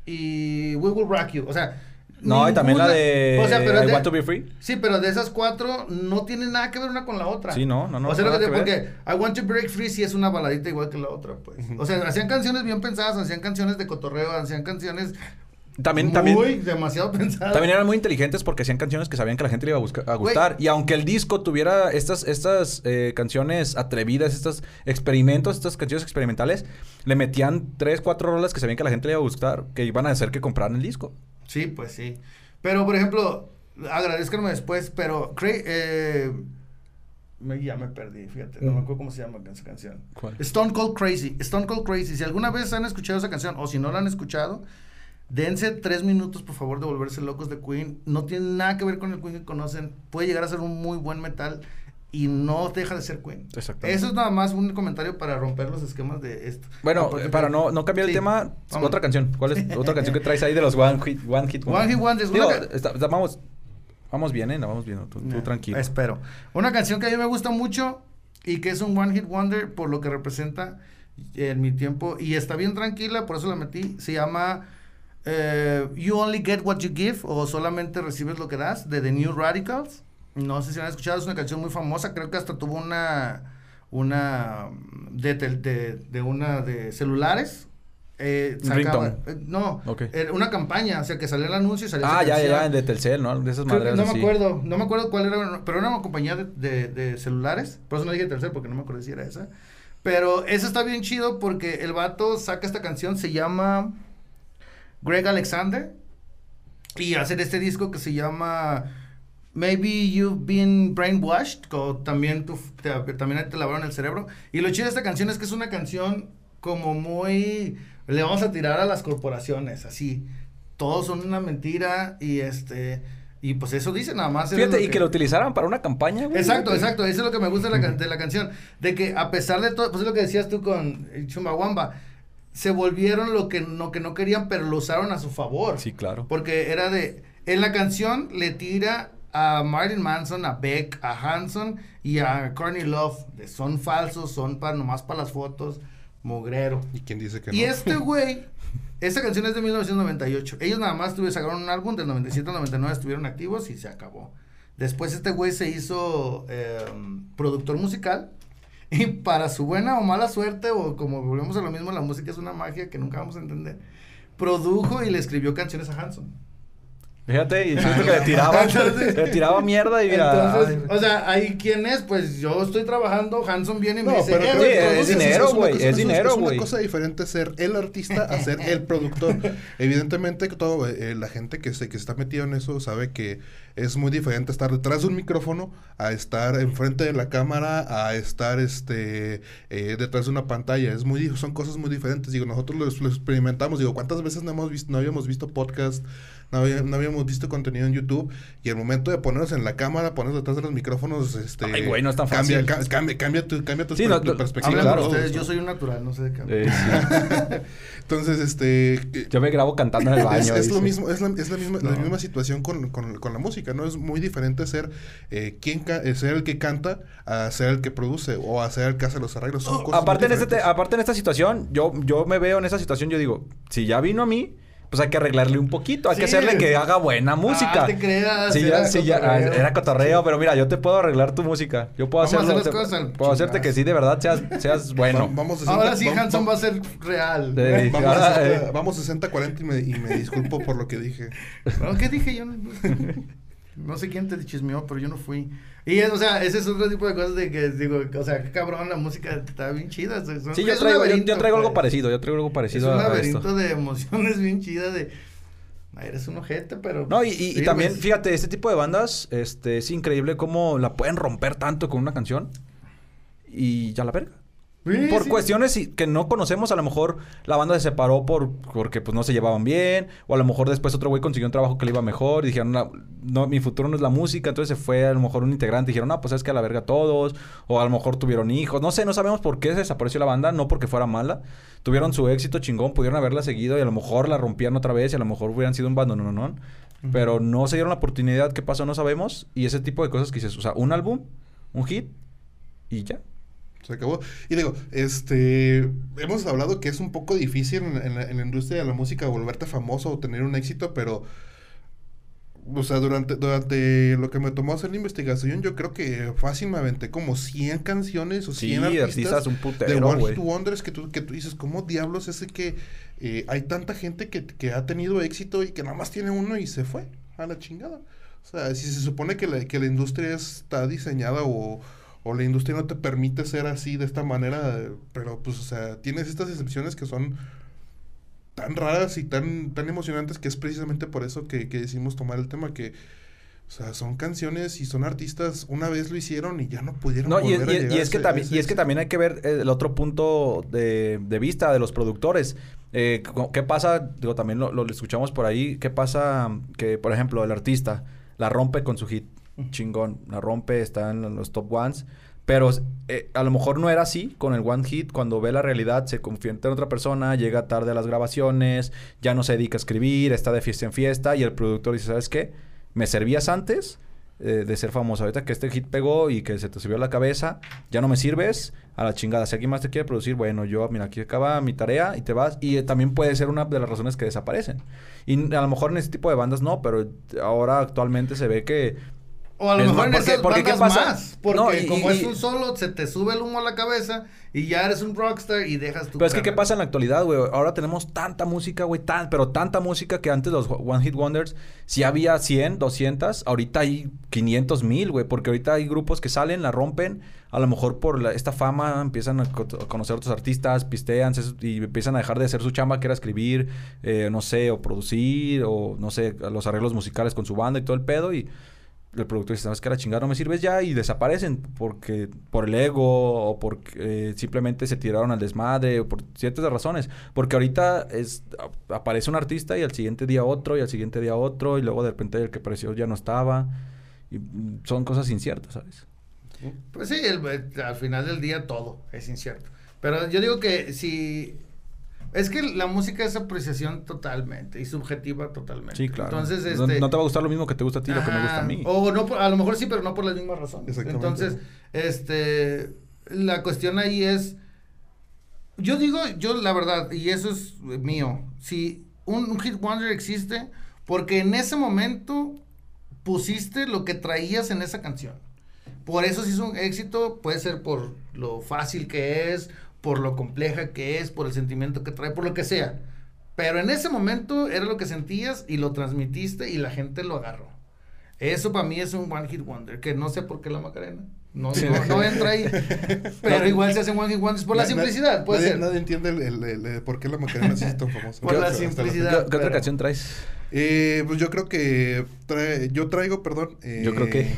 y We Will Rock You. O sea, No, y también la de o sea, pero I de- Want to Be Free. Sí, pero de esas cuatro no tienen nada que ver una con la otra. Sí, no, no, no, O sea, lo que que porque ver. I Want to Break Free sí es una baladita igual que la otra, pues. O sea, hacían canciones bien pensadas, hacían canciones de cotorreo, hacían canciones También, muy también, demasiado también eran muy inteligentes porque hacían canciones que sabían que la gente le iba a, gustar. Y aunque el disco tuviera estas, estas eh, canciones atrevidas, estos experimentos, estas canciones experimentales, le metían tres, cuatro rolas que sabían que la gente le iba a gustar, que iban a hacer que compraran el disco. Sí, pues sí. Pero, por ejemplo, agradezcanme después, pero Cra- eh, me, ya me perdí, fíjate, no me acuerdo cómo se llama esa canción. ¿Cuál? Stone Cold Crazy, Stone Cold Crazy. Si alguna vez han escuchado esa canción o si no la han escuchado, dense tres minutos, por favor, de volverse locos de Queen. No tiene nada que ver con el Queen que conocen. Puede llegar a ser un muy buen metal y no deja de ser Queen. Exactamente. Eso es nada más un comentario para romper los esquemas de esto. Bueno, eh, para no, no cambiar Sí, el tema, vamos. otra canción. ¿Cuál es otra canción que traes ahí de los One Hit One Hit One Hit Digo, está- está- vamos, vamos bien, ¿eh? No, vamos bien. Tú, tú tranquilo. Espero. Una canción que a mí me gusta mucho y que es un One Hit Wonder por lo que representa en mi tiempo y está bien tranquila, por eso la metí. Se llama eh, You Only Get What You Give o Solamente Recibes Lo que Das de The New Radicals. No sé si han escuchado, es una canción muy famosa, creo que hasta tuvo una una de, tel- de, de una de celulares. Eh, sacaba- eh, no, Ok. era una campaña, o sea que salía el anuncio y salía Ah, ya, ya, de Telcel, ¿no? De esas madres no me acuerdo, no me acuerdo cuál era, pero era una compañía de, de- de celulares, por eso no dije tercer porque no me acuerdo si era esa. Pero eso está bien chido porque el vato saca esta canción, se llama Greg Alexander y hace este disco que se llama Maybe You've Been Brainwashed, o también, te, también te lavaron el cerebro. Y lo chido de esta canción es que es una canción como muy... Le vamos a tirar a las corporaciones, así. Todos son una mentira y este... Y pues eso dice nada más. Fíjate, y que lo utilizaran para una campaña, güey. Exacto, exacto. Eso es lo que me gusta de la, can- de la canción. De que a pesar de todo, pues es lo que decías tú con Chumbawamba, se volvieron lo que, no, que no querían, pero lo usaron a su favor. Sí, claro. Porque era de, en la canción le tira a Marilyn Manson, a Beck, a Hanson y a Courtney Love. De son falsos, son para nomás para las fotos, mugrero. ¿Y quién dice que Y no? este güey, esta canción es de 1998. Ellos nada más tuvieron, sacaron un álbum del 97 al 99, estuvieron activos y se acabó. Después este güey se hizo eh, productor musical. Y para su buena o mala suerte, o como volvemos a lo mismo, la música es una magia que nunca vamos a entender. Produjo y le escribió canciones a Hanson. Fíjate, y siento que le tiraba, Entonces- le tiraba mierda y mira. Entonces, ay, o sea, ahí quién es, pues yo estoy trabajando, Hanson viene y me No, dice, pero "Eh, es produce". dinero, una güey, cosa- es dinero, Es güey. una cosa diferente ser el artista a ser el productor. Evidentemente, todo, eh, la gente que se que está metida en eso sabe que es muy diferente estar detrás de un micrófono a estar enfrente de la cámara, a estar este eh, detrás de una pantalla. Es muy, son cosas muy diferentes. Digo, nosotros lo, lo experimentamos. Digo, ¿cuántas veces no hemos visto, no habíamos visto podcast? No, había- no habíamos visto contenido en YouTube y el momento de ponernos en la cámara, ponernos detrás de los micrófonos, este, Ay, güey, no es tan cambia, fácil. ca- cambia, cambia tu, cambia tu, Sí, per- no, tu no, perspectiva. Claro. ustedes, ¿no? yo soy un natural, no sé de qué hablan. eh, sí. Entonces, este, Yo me grabo cantando en el baño. es, es lo mismo, es la, es la misma, la misma situación con, con- con la música, ¿no? Es muy diferente ser eh, quien eh, ser el que canta a ser el que produce o a ser el que hace los arreglos. Son cosas Aparte en, este, aparte en esta situación, yo, yo me veo en esa situación, yo digo, si ya vino a mí, pues hay que arreglarle un poquito, hay que hacerle que haga buena música. Ah, te creas, Sí, era ya, sí, ya, ah, cotorreo. era cotorreo, pero mira, yo te puedo arreglar tu música. Yo puedo Vamos a hacerlo. hacer las te- cosas al puedo hacerte que sí, de verdad, seas, seas bueno. Va- Vamos 60, Ahora sí, Hanson va a ser real. Sí. Vamos, Ahora, a 60, eh. vamos 60-40 y me, y me disculpo por lo que dije. ¿Qué dije yo? No, sé quién te chismeó, pero yo no fui. Y, es, o sea, ese es otro tipo de cosas de que digo, o sea, qué cabrón, la música está bien chida. Sí, yo es un traigo, yo, traigo algo pues. parecido, yo traigo algo Es parecido un a- a, laberinto esto. de emociones bien chida de... "Ay, Eres un ojete, pero... No, y, y- y sí, también, pues, fíjate, este tipo de bandas, este, es increíble cómo la pueden romper tanto con una canción y ya la verga. Sí, por sí. cuestiones que no conocemos, a lo mejor la banda se separó por porque pues no se llevaban bien, o a lo mejor después otro güey consiguió un trabajo que le iba mejor y dijeron, "No, no, mi futuro no es la música, entonces se fue a lo mejor un integrante y dijeron, no, pues es que a la verga todos, o a lo mejor tuvieron hijos, no sé, no sabemos por qué se desapareció la banda, no porque fuera mala, tuvieron su éxito chingón, pudieron haberla seguido y a lo mejor la rompían otra vez y a lo mejor hubieran sido un bando, no, no, no, pero no se dieron la oportunidad, ¿qué pasó? No sabemos, y ese tipo de cosas que dices, o sea, un álbum, un hit y ya. Se acabó. Y digo, este, hemos hablado que es un poco difícil en, en la, en la industria de la música volverte famoso o tener un éxito, pero, o sea, durante, durante lo que me tomó hacer la investigación, yo creo que fácil me aventé como 100 canciones o 100 Sí, artistas, artistas un de putero, One güey. Hit Wonders que tú, que tú dices, ¿cómo diablos es que eh, hay tanta gente que, que ha tenido éxito y que nada más tiene uno y se fue a la chingada? O sea, si se supone que la, que la industria está diseñada o, o la industria no te permite ser así de esta manera, pero pues, o sea, tienes estas excepciones que son tan raras y tan, tan emocionantes que es precisamente por eso que, que decidimos tomar el tema que... O sea, son canciones y son artistas, una vez lo hicieron y ya no pudieron No, y, volver a y- y llegar a es que ese- también, ese y es que también hay que ver el otro punto de, de vista de los productores. Eh, ¿Qué pasa? Digo, también lo, lo escuchamos por ahí. ¿Qué pasa que, por ejemplo, el artista la rompe con su hit? Chingón. La rompe, está en los top ones. Pero eh, a lo mejor no era así con el One Hit. Cuando ve la realidad, se convierte en otra persona, llega tarde a las grabaciones, ya no se dedica a escribir, está de fiesta en fiesta. Y el productor dice: ¿Sabes qué? Me servías antes eh, de ser famoso. Ahorita que este hit pegó y que se te subió a la cabeza, ya no me sirves a la chingada. Si alguien más te quiere producir, bueno, yo, mira, aquí acaba mi tarea y te vas. Y eh, también puede ser una de las razones que desaparecen. Y a lo mejor en este tipo de bandas no, pero ahora actualmente se ve que O a lo Es mejor más, en esas porque ¿qué bandas pasa? más. Porque No, y- como y- es un solo, se te sube el humo a la cabeza y ya eres un rockstar y dejas tu Pero es que, ¿qué pasa en la actualidad, güey? Ahora tenemos tanta música, güey, tan, pero tanta música que antes los One Hit Wonders, si había 100, 200, ahorita hay 500 mil, güey, porque ahorita hay grupos que salen, la rompen, a lo mejor por la- esta fama empiezan a, co- a conocer otros artistas, pistean se- y empiezan a dejar de hacer su chamba, que era escribir, eh, no sé, o producir, o no sé, los arreglos musicales con su banda y todo el pedo, y el productor dice, ¿sabes qué? La chingada no me sirves ya y desaparecen porque por el ego o porque eh, simplemente se tiraron al desmadre o por ciertas razones. Porque ahorita es aparece un artista y al siguiente día otro y al siguiente día otro y luego de repente el que apareció ya no estaba. Y mm, son cosas inciertas, ¿sabes? Pues sí, el- eh, al final del día todo es incierto. Pero yo digo que si... Es que la música es apreciación totalmente y subjetiva totalmente. Sí, claro. Entonces, No- este... no, te va a gustar lo mismo que te gusta a ti, lo que me gusta a Ajá, mí. O no, por- a lo mejor sí, pero no por las mismas razones. Exactamente. Entonces, este, la cuestión ahí es, yo digo, yo la verdad, y eso es mío, si un, un hit wonder existe, porque en ese momento pusiste lo que traías en esa canción. Por eso si es un éxito, puede ser por lo fácil que es, por lo compleja que es, por el sentimiento que trae, por lo que sea. Pero en ese momento era lo que sentías y lo transmitiste y la gente lo agarró. Eso para mí es un One Hit Wonder, que no sé por qué la Macarena. No, no, no entra ahí. Pero igual se hacen One Hit Wonders por la simplicidad, puede nadie, ser. Nadie entiende el, el- el- el por qué la Macarena sí es tan famosa. Por la simplicidad. ¿Qué, qué otra canción traes? Eh, pues yo creo que trae- yo traigo, perdón. eh, Yo creo que...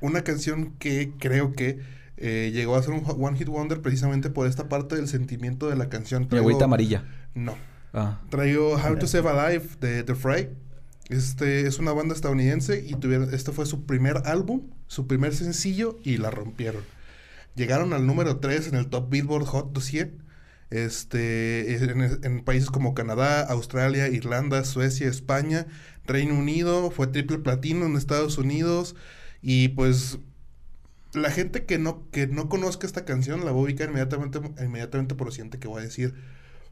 Una canción que creo que eh, llegó a ser un One Hit Wonder precisamente por esta parte del sentimiento de la canción. Mi Traigo- agüita amarilla. No. Ah. Traigo How to Save a Life de The Fray. Este es una banda estadounidense y tuvieron, este fue su primer álbum, su primer sencillo y la rompieron. Llegaron al número 3 en el Top Billboard Hot 200. Este, en, en países como Canadá, Australia, Irlanda, Suecia, España, Reino Unido, fue triple platino en Estados Unidos y pues la gente que no, que no conozca esta canción la va a ubicar inmediatamente, inmediatamente por lo siguiente que voy a decir.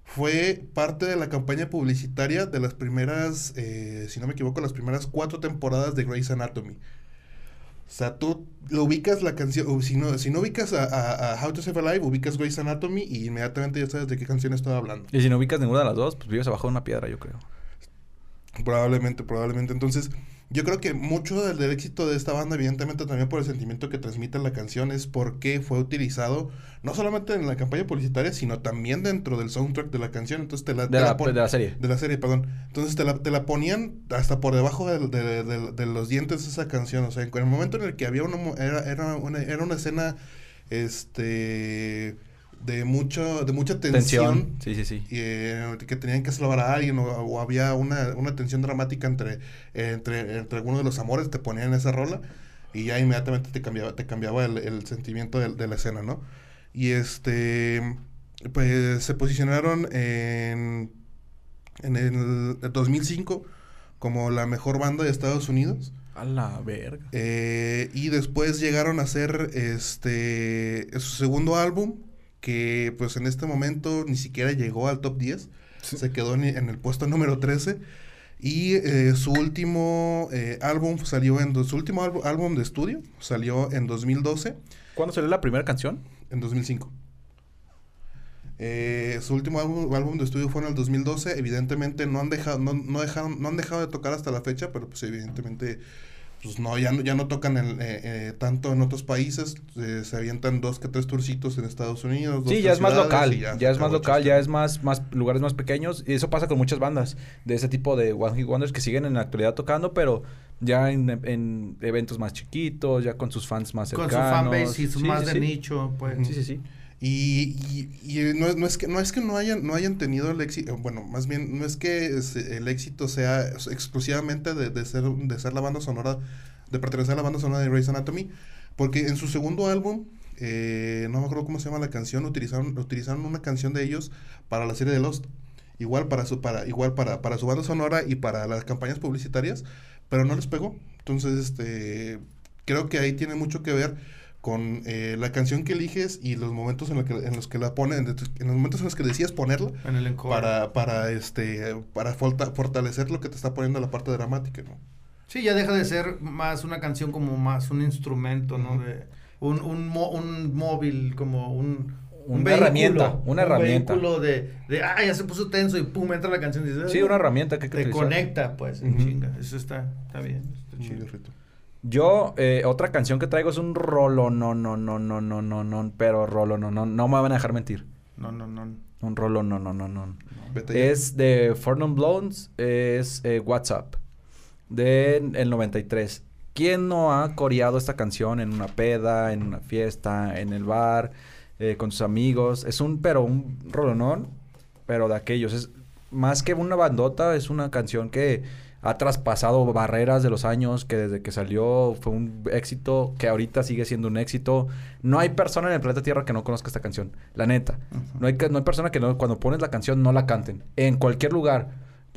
Fue parte de la campaña publicitaria de las primeras, eh, si no me equivoco, las primeras cuatro temporadas de Grey's Anatomy. O sea, tú lo ubicas la canción, si no, si no ubicas a, a- a How to Save a Life, ubicas Grey's Anatomy y inmediatamente ya sabes de qué canción estoy hablando. Y si no ubicas ninguna de las dos, pues vives abajo de una piedra, yo creo. Probablemente, probablemente. Entonces, yo creo que mucho del, del éxito de esta banda, evidentemente también por el sentimiento que transmite la canción, es porque fue utilizado no solamente en la campaña publicitaria, sino también dentro del soundtrack de la canción. Entonces, te la, De te la, pon- de la serie. de la serie, perdón. Entonces te la, te la ponían hasta por debajo de, de- de- de los dientes esa canción. O sea, en el momento en el que había una, era, era una, era una escena, este, de mucho, de mucha tensión. Tensión. Sí, sí, sí. y, eh, que tenían que salvar a alguien o, o había una, una tensión dramática entre, entre, entre algunos de los amores, te ponían esa rola y ya inmediatamente te cambiaba, te cambiaba el, el sentimiento de, de la escena, ¿no? Y este, pues se posicionaron en, en el 2005 como la mejor banda de Estados Unidos. A la verga. Eh, y después llegaron a hacer este su segundo álbum, que pues en este momento ni siquiera llegó al top 10. Se quedó en, en el puesto número 13. Y eh, su último eh, álbum salió en... Su último álbum, álbum de estudio salió en 2012, ¿Cuándo salió la primera canción? en 2005. Eh, su último álbum, álbum de estudio fue en el 2012. Evidentemente no han dejado, no, no dejaron, no han dejado de tocar hasta la fecha, pero pues evidentemente pues no, ya no, ya no tocan en, eh, eh, tanto en otros países. eh, se avientan dos que tres turcitos en Estados Unidos. dos, Sí, ya es más local, ya, es más local, chiste. ya es más, más lugares más pequeños. Y eso pasa con muchas bandas de ese tipo de One Hit Wonders que siguen en la actualidad tocando, pero ya en, en eventos más chiquitos, ya con sus fans más Con cercanos. su fanbase y su Sí, más sí, de sí. nicho, pues. Sí, sí, sí. Y, y, y no, no es que no es que no hayan no hayan tenido el éxito bueno más bien no es que se- el éxito sea exclusivamente de, de ser de ser la banda sonora de pertenecer a la banda sonora de Grey's Anatomy porque en su segundo álbum eh, no me acuerdo cómo se llama la canción utilizaron utilizaron una canción de ellos para la serie de Lost. Igual para su para igual para para su banda sonora y para las campañas publicitarias pero no les pegó. Entonces este creo que ahí tiene mucho que ver con eh, la canción que eliges y los momentos en, los que, en los que la ponen, en los momentos en los que decides ponerla En el encore. para, para, este, para forta- fortalecer lo que te está poniendo la parte dramática, ¿no? Sí, ya deja de ser más una canción como más un instrumento, ¿no? Ujú. De un, un, mo- un móvil, como un... Una herramienta, una un herramienta. vehículo de, de, ah, ya se puso tenso y pum, entra la canción y dices, Sí, una herramienta que Te utilizar. conecta, pues, en Ujú. chinga. Eso está, está bien, está Muy chido. Yo, eh, otra canción que traigo es un rolo, no, no, no, no, no, no, no, pero rolo, no, no, no me van a dejar mentir. No, no, no. Un rolo, no, no, no, no. Vete ya. Es de Four Non Blondes, es eh, WhatsApp, del 93. ¿Quién no ha coreado esta canción en una peda, en una fiesta, en el bar, eh, con sus amigos? Es un, pero un rolonón, pero de aquellos. Es más que una bandota, es una canción que ha traspasado barreras de los años, que desde que salió fue un éxito, que ahorita sigue siendo un éxito. No hay persona en el planeta Tierra que no conozca esta canción, la neta. No hay, no hay persona que no, cuando pones la canción no la canten. En cualquier lugar.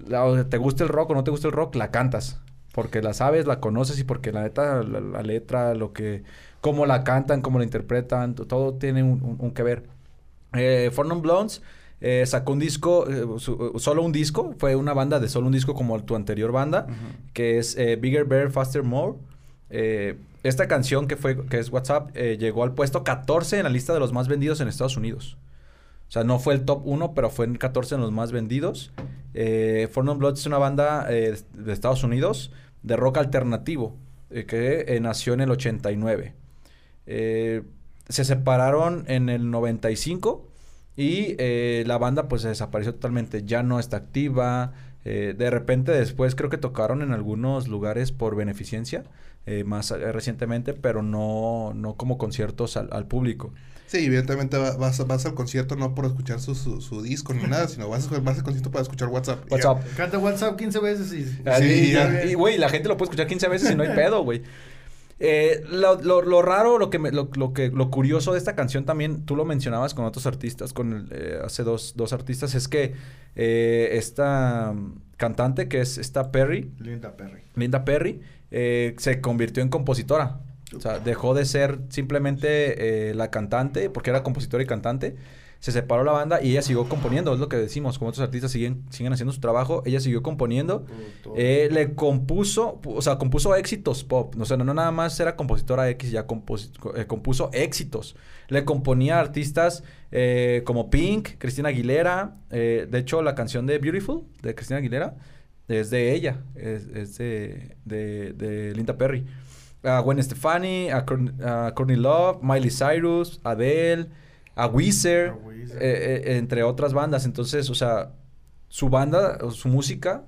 La- te gusta el rock o no te gusta el rock, la cantas. Porque la sabes, la conoces y porque la neta, la, la letra, lo que... Cómo la cantan, cómo la interpretan, to- todo tiene un, un- un que ver. Eh, Four Non Blondes eh, sacó un disco, eh, su- solo un disco. Fue una banda de solo un disco como tu anterior banda. Que es eh, Bigger, Better, Faster, More. Eh, esta canción que fue que es WhatsApp eh, llegó al puesto 14 en la lista de los más vendidos en Estados Unidos. O sea, no fue el top 1, pero fue en 14 en los más vendidos. Eh, Four Non Bloods es una banda eh, de Estados Unidos de rock alternativo eh, que eh, nació en el 89. Eh, se separaron en el 95 y eh, la banda pues se desapareció totalmente. Ya no está activa. Eh, de repente después creo que tocaron en algunos lugares por beneficencia. eh, más eh, recientemente, pero no, no como conciertos al- al público. Sí, evidentemente va- vas, vas al concierto no por escuchar su, su, su disco ni nada, sino vas, a- vas al concierto para escuchar WhatsApp. WhatsApp. Canta WhatsApp 15 veces y... Sí, y, ya. y, güey, la gente lo puede escuchar 15 veces y no hay pedo, güey. Eh, lo, lo- lo raro, lo que, me- lo, lo que, lo curioso de esta canción también, tú lo mencionabas con otros artistas, con el, eh, hace dos, dos artistas, es que eh, esta cantante que es esta Perry, Linda Perry. Linda Perry, eh, se convirtió en compositora. O sea, dejó de ser simplemente la cantante, porque era compositora y cantante. Se separó la banda y ella siguió componiendo, es lo que decimos, como otros artistas siguen, siguen haciendo su trabajo, ella siguió componiendo. Eh, le compuso, o sea, compuso éxitos pop. O sea, no, no nada más era compositora X, ya compos- eh, compuso éxitos. Le componía a artistas eh, como Pink, Cristina Aguilera. de hecho, la canción de Beautiful de Cristina Aguilera es de ella, es, es de, de, de Linda Perry. A Gwen Stefani, a, Courtney- a Courtney Love, Miley Cyrus, Adele, A Weezer. Eh, eh, entre otras bandas. Entonces, o sea, su banda, su música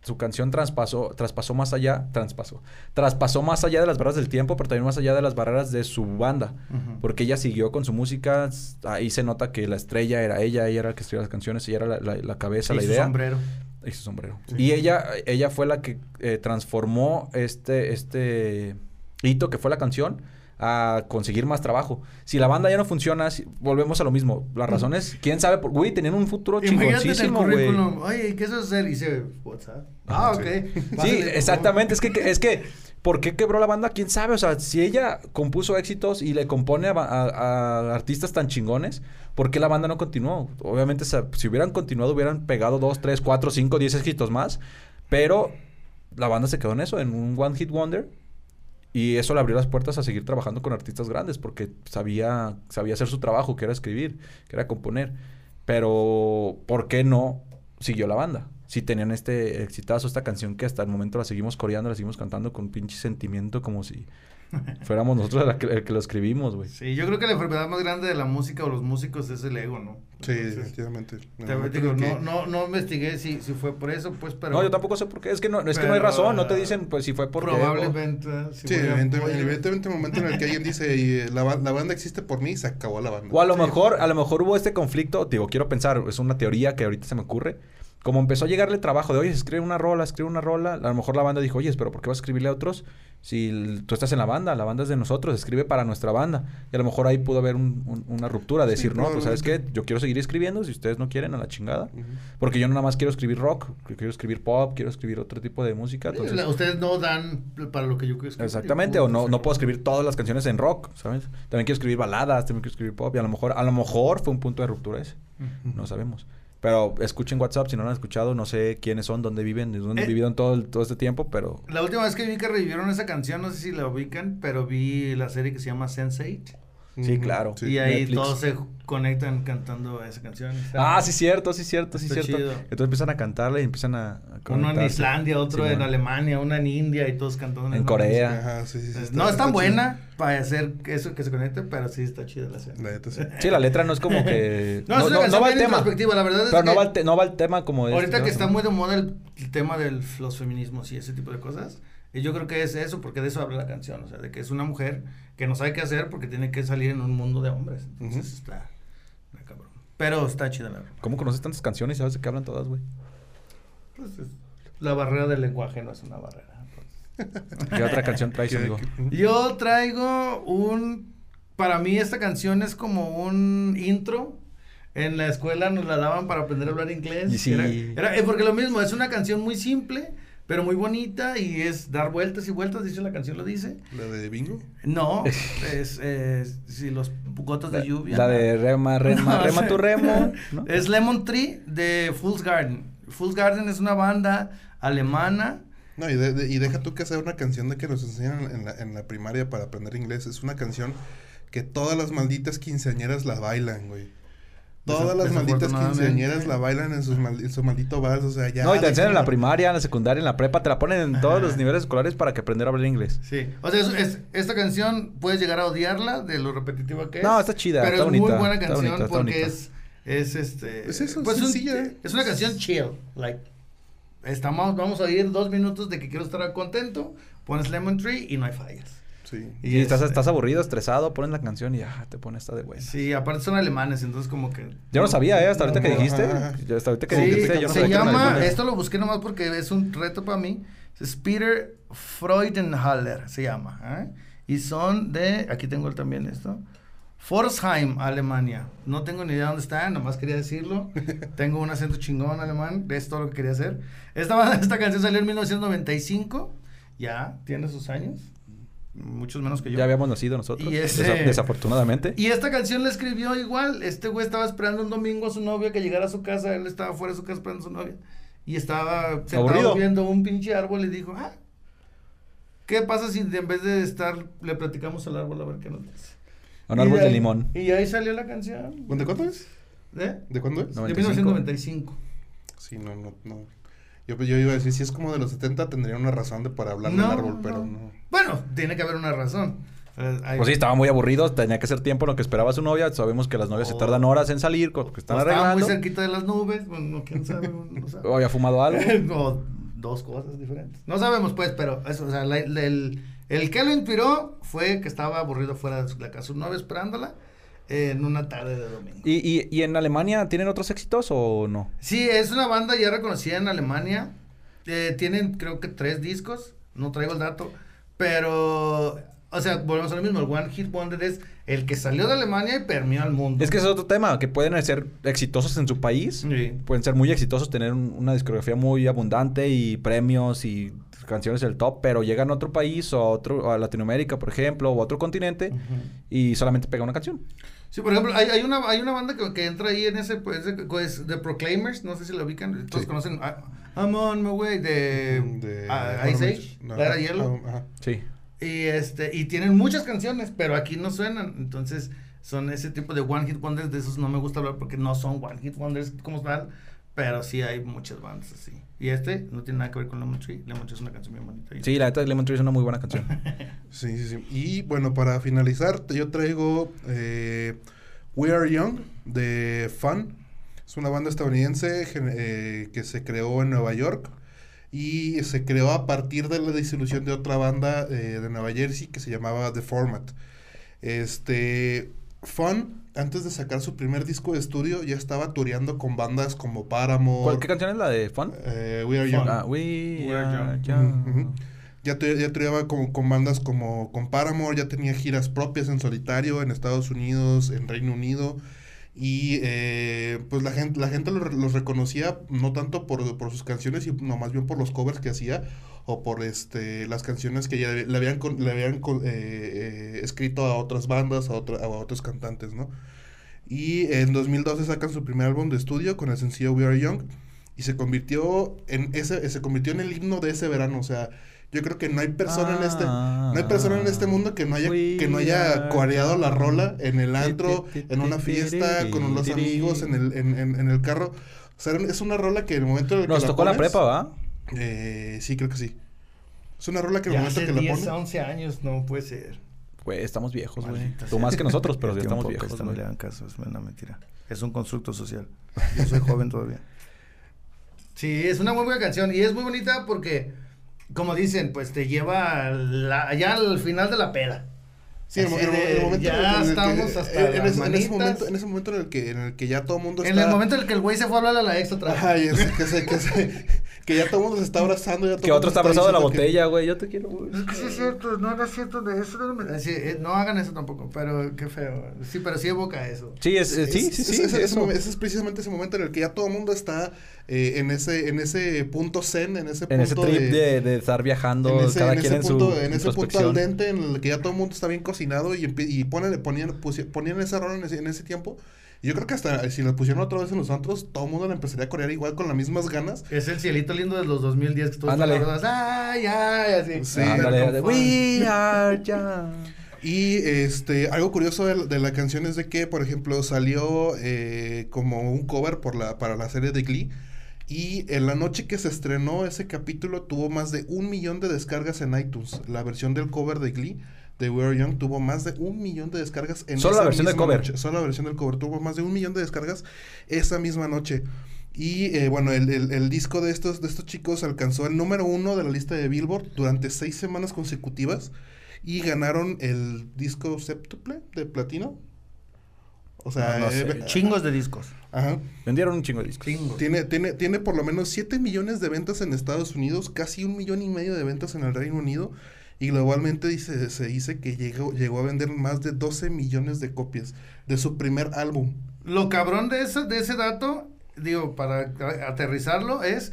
su canción traspasó, traspasó más allá, traspasó, traspasó más allá de las barreras del tiempo, pero también más allá de las barreras de su banda, porque ella siguió con su música, ahí se nota que la estrella era ella, ella era la que escribía las canciones, ella era la, la- la cabeza, Y la su idea. sombrero. Y su sombrero. Y ella, ella fue la que eh, transformó este, este hito que fue la canción a conseguir más trabajo. Si la banda ya no funciona, si- volvemos a lo mismo. La razón es, quién sabe, por- güey, tenían un futuro chingoncísimo, güey. oye, ¿qué es hacer? Y dice, WhatsApp. Ah, ok. Sí, exactamente. Es que, es que, ¿por qué quebró la banda? ¿Quién sabe? O sea, si ella compuso éxitos y le compone a, a- a artistas tan chingones, ¿por qué la banda no continuó? Obviamente, si hubieran continuado, hubieran pegado dos, tres, cuatro, cinco, diez éxitos más. Pero la banda se quedó en eso, en un One Hit Wonder. Y eso le abrió las puertas a seguir trabajando con artistas grandes porque sabía, sabía hacer su trabajo, que era escribir, que era componer. Pero, ¿por qué no siguió la banda? Si tenían este exitazo, esta canción que hasta el momento la seguimos coreando, la seguimos cantando con pinche sentimiento como si fuéramos nosotros la que, el que lo escribimos, güey. Sí, yo creo que la enfermedad más grande de la música o los músicos es el ego, ¿no? Sí, Entonces, definitivamente. te- No, digo, que- no, no, no investigué si, si fue por eso, pues, pero... no, yo tampoco sé por qué. Es que no, es que no hay razón. No te dicen, pues, si fue por Probablemente. si Sí, evidentemente, evidentemente el momento en el que alguien dice "Y, la, ba- la banda existe por mí, se acabó la banda. O a lo Sí. mejor, a lo mejor hubo este conflicto, digo, quiero pensar, es una teoría que ahorita se me ocurre. Como empezó a llegarle trabajo de, oye, escribe una rola, escribe una rola, a lo mejor la banda dijo, oye, pero ¿por qué vas a escribirle a otros? Si tú estás en la banda, la banda es de nosotros, escribe para nuestra banda. Y a lo mejor ahí pudo haber un- un- una ruptura, de Sí, decir, no, pues sabes qué, yo quiero seguir escribiendo, si ustedes no quieren, a la chingada. Porque yo no nada más quiero escribir rock, quiero escribir pop, quiero escribir otro tipo de música. Entonces, la- ustedes no dan para lo que yo quiero escribir. Exactamente, o no, no puedo escribir todas las canciones en rock, ¿sabes? También quiero escribir baladas, también quiero escribir pop, y a lo mejor, a lo mejor fue un punto de ruptura ese, no sabemos. Pero escuchen WhatsApp si no lo han escuchado, no sé quiénes son, dónde viven, de dónde Eh. han vivido en todo, el- todo este tiempo, pero La última vez que vi que revivieron esa canción, no sé si la ubican, pero vi la serie que se llama Sense8. Sí, claro. sí. y ahí Netflix. todos se conectan cantando esa canción. Ah, sí, cierto, sí, cierto, sí, Está cierto. chido. Entonces empiezan a cantarle y empiezan a. a Uno en. Islandia, otro Sí, en bueno. Alemania, una en India y todos cantando. En la Corea. Ajá, sí, sí, sí, Entonces, está- no es tan está buena para hacer eso que se conecte, pero sí está chida la serie. chido. La sí. Sí, la letra no es como que. No, es una canción va tema. la verdad es Pero no va, el te- no va el tema como de. Ahorita este, que está ¿no? muy de moda el, el tema de los feminismos y ese tipo de cosas, y yo creo que es eso, porque de eso habla la canción, o sea, de que es una mujer que no sabe qué hacer porque tiene que salir en un mundo de hombres. Entonces está, está cabrón. Pero está chida la verdad. ¿Cómo conoces tantas canciones y sabes de qué hablan todas, güey? Pues es- la barrera del lenguaje no es una barrera. ¿Qué otra canción traes, amigo? Yo traigo un, para mí esta canción es como un intro. En la escuela nos la daban para aprender a hablar inglés. Sí. Era, era- eh, porque lo mismo, es una canción muy simple, pero muy bonita y es dar vueltas y vueltas, dice la canción lo dice. La de Bingo. No, es, es si los gotas de lluvia. La de rema, rema, No, rema tu remo. ¿no? Es Lemon Tree de Fool's Garden. Fool's Garden es una banda alemana. No, y, de- de- y deja tú que sea una canción de que nos enseñan en la, en la primaria para aprender inglés. Es una canción que todas las malditas quinceañeras la bailan, güey. Todas las malditas quinceañeras la bailan en, sus mal- en su maldito vals, o sea, ya... no, y te enseñan en la primaria, en la secundaria, en la prepa, te la ponen en todos los niveles escolares para que aprender a hablar inglés. Sí. O sea, es- es- esta canción puedes llegar a odiarla de lo repetitiva que es. No, está chida, Pero está es muy buena está canción bonita, está porque bonita. es, es este. Es eso, pues un- sencilla. es una canción chill. Like, estamos, vamos a oír dos minutos de que quiero estar contento. Pones Lemon Tree y no hay fallas. Sí. Y estás, este- estás aburrido, estresado, pones la canción y ya te pones esta de buena. Sí, aparte son alemanes, entonces como que. Yo no sabía, ¿eh? Hasta ahorita que Ajá, dijiste. ajá. yo Hasta ahorita que Sí, dijiste, yo no se sabía que llama, esto lo busqué nomás porque es un reto para mí. Es Peter Freudenhaller, se llama. ¿eh? Y son de, aquí tengo también esto. Forsheim, Alemania. No tengo ni idea dónde está, nomás quería decirlo. tengo un acento chingón alemán, es todo lo que quería hacer. Esta, esta canción salió en 1995, ya tiene sus años, muchos menos que yo. Ya habíamos nacido nosotros. Y ese- desa- desafortunadamente. Y esta canción la escribió igual. Este güey estaba esperando un domingo a su novia que llegara a su casa. Él estaba fuera de su casa esperando a su novia. Y estaba sentado Aburrido. viendo un pinche árbol y dijo, ah, ¿qué pasa si en vez de estar le platicamos al árbol a ver qué nos dice? Un Y árbol de ahí- limón. Y ahí salió la canción. ¿De cuándo es? ¿De? ¿De cuándo es? No. De 95. 1995. Sí, no, no, no. Yo, yo iba a decir, si es como de los 70, tendría una razón de para hablar del árbol, pero no. Bueno, tiene que haber una razón. Hay- Pues sí, estaba muy aburrido, tenía que hacer tiempo en lo que esperaba su novia. Sabemos que las novias se Oh. tardan horas en salir, porque están o estaba muy cerquita de las nubes. Bueno, quién sabe. uno no sabe. O había fumado algo. o dos cosas diferentes. No sabemos, pues, pero eso, o sea, la- la- el, el que lo inspiró fue que estaba aburrido fuera de la casa de su novia esperándola en una tarde de domingo. ¿Y, y, y en Alemania tienen otros éxitos o no? Sí, es una banda ya reconocida en Alemania. Eh, tienen, creo que, tres discos. No traigo el dato. Pero, o sea, volvemos a lo mismo. El One Hit Wonder es el que salió de Alemania y permeó al mundo. Es que ese es otro tema, que pueden ser exitosos en su país. Sí. Pueden ser muy exitosos, tener un- una discografía muy abundante y premios y canciones del top, pero llegan a otro país o a otro, a Latinoamérica, por ejemplo, o a otro continente y solamente pega una canción. Sí, por ejemplo, hay, hay, una, hay una banda que, que entra ahí en ese, pues, de- pues, The Proclaimers, no sé si lo ubican, todos Sí. conocen ah, I'm on my way de, De- ah, Ice Age, no, la era hielo. ah, ajá. Sí. Y este, y tienen muchas canciones, pero aquí no suenan. Entonces, son ese tipo de One Hit Wonders, de esos no me gusta hablar porque no son One Hit Wonders como tal, pero sí hay muchas bandas así. Y este no tiene nada que ver con Lemon Tree. Lemon Tree es una canción bien bonita. Sí, la neta Lemon Tree es una muy buena canción. Sí, sí, sí. Y bueno, para finalizar, yo traigo eh, We Are Young de Fun. Es una banda estadounidense eh, que se creó en Nueva York y se creó a partir de la disolución de otra banda eh, de Nueva Jersey que se llamaba The Format. Este, Fun, antes de sacar su primer disco de estudio, ya estaba tureando con bandas como Paramore. ¿Cuál, ¿Qué canción es la de Fun? eh, We Are Young. Ah, we, We Are are Young. young. Ujú. Ya, tu- ya tureaba como, con bandas como con Paramore, ya tenía giras propias en solitario en Estados Unidos, en Reino Unido. Y eh, pues la gente, la gente los, los reconocía no tanto por, por sus canciones, sino más bien por los covers que hacía o por este las canciones que ya le habían, con- le habían con- eh, eh, escrito a otras bandas, a, otra- a otros cantantes, ¿no? Y en 2012 sacan su primer álbum de estudio con el sencillo We Are Young y se convirtió en ese se convirtió en el himno de ese verano, o sea, yo creo que no hay persona en este no hay persona en este mundo que no haya que no haya coreado la rola en el antro, en una fiesta con los amigos en el en, en- en el carro. O sea, es una rola que en el momento en el que Nos tocó la pones, prepa, ¿va? eh, sí, creo que sí. Es una rola que en el Ya momento hace que la 10 pones a 11 años, no puede ser. Güey, estamos viejos, güey. Tú más que nosotros, pero ya estamos tiempo viejos. no le hagan caso, es una mentira. Es un constructo social. Yo soy joven todavía. Sí, es una muy buena canción y es muy bonita porque, como dicen, pues te lleva la- allá al final de la peda. Sí, en el, en en momento ya en el que- estamos hasta en, en ese, en momento en ese momento en el que en el que ya todo el mundo En está el momento en el que el güey se fue a hablar a la ex otra vez. Ajá, y es- que, se, que, se- que ya todo el mundo se está abrazando. Ya todo Que otro está abrazado de la botella, güey. Yo te quiero, güey. Es que sí es cierto, no, no es cierto de eso. No, me- sí, eh, no hagan eso tampoco, pero qué feo. Sí, pero sí evoca eso. Sí, es, es- sí, Es- sí, es- sí. ese, es precisamente ese momento en el que ya todo el mundo está eh, en ese en ese punto zen, en ese En ese punto trip de, de, de estar viajando, en ese, cada en quien ese en punto, su en ese punto al dente en el que ya todo el mundo está bien cocinado y, y ponen, ponían, ponían esa rola en ese, en ese tiempo. Y yo creo que hasta si la pusieron otra vez en los antros, todo el mundo la empezaría a corear igual con las mismas ganas. Es el cielito lindo de los 2010 que todos Ándale. las ay, ay, así. Sí, Ándale. We are young. Y este, algo curioso de, la- de la canción es de que, por ejemplo, salió eh, como un cover por la, para la serie de Glee. Y en la noche que se estrenó ese capítulo tuvo más de un millón de descargas en iTunes. La versión del cover de Glee de We Are Young tuvo más de un millón de descargas en Solo esa la versión del misma cover. noche. Solo la versión del cover tuvo más de un millón de descargas esa misma noche. Y eh, bueno, el, el- el disco de estos, de estos chicos alcanzó el número uno de la lista de Billboard durante seis semanas consecutivas y ganaron el disco séptuple de platino. O sea, No, no sé. eh, Chingos de discos. ajá. Vendieron un chingo de discos. Chingos. Tiene, tiene, tiene por lo menos 7 millones de ventas en Estados Unidos, casi un millón y medio de ventas en el Reino Unido. Y globalmente dice, se dice que llegó, llegó a vender más de 12 millones de copias de su primer álbum. Lo cabrón de ese, de ese dato, digo, para aterrizarlo, es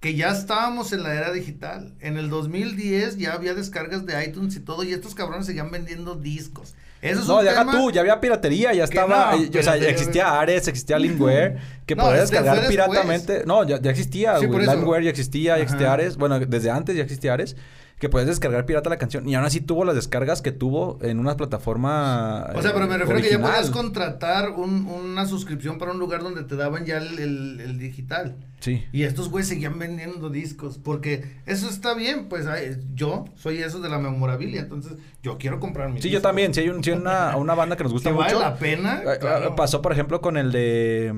que ya estábamos en la era digital. En el 2010 ya había descargas de iTunes y todo, y estos cabrones seguían vendiendo discos. Eso es No, un deja tema- tú, ya había piratería, ya estaba, no, eh, o sea, piratería, existía Ares, existía Limeware, que No, podías este descargar piratamente. No, ya, ya existía, Sí, eso. Limeware ya existía, ya existía. Ares, bueno, desde antes ya existía Ares, que podías descargar pirata la canción, y aún así tuvo las descargas que tuvo en una plataforma O sea, pero me refiero a que ya original. podías contratar un- una suscripción para un lugar donde te daban ya el, el- el digital. Sí. Y estos güeyes seguían vendiendo discos, porque eso está bien, pues yo soy eso de la memorabilia, entonces yo quiero comprar mi Sí, yo también, si hay, un, si hay una, una banda que nos gusta mucho. vale la pena, eh, claro. Pasó, por ejemplo, con el de...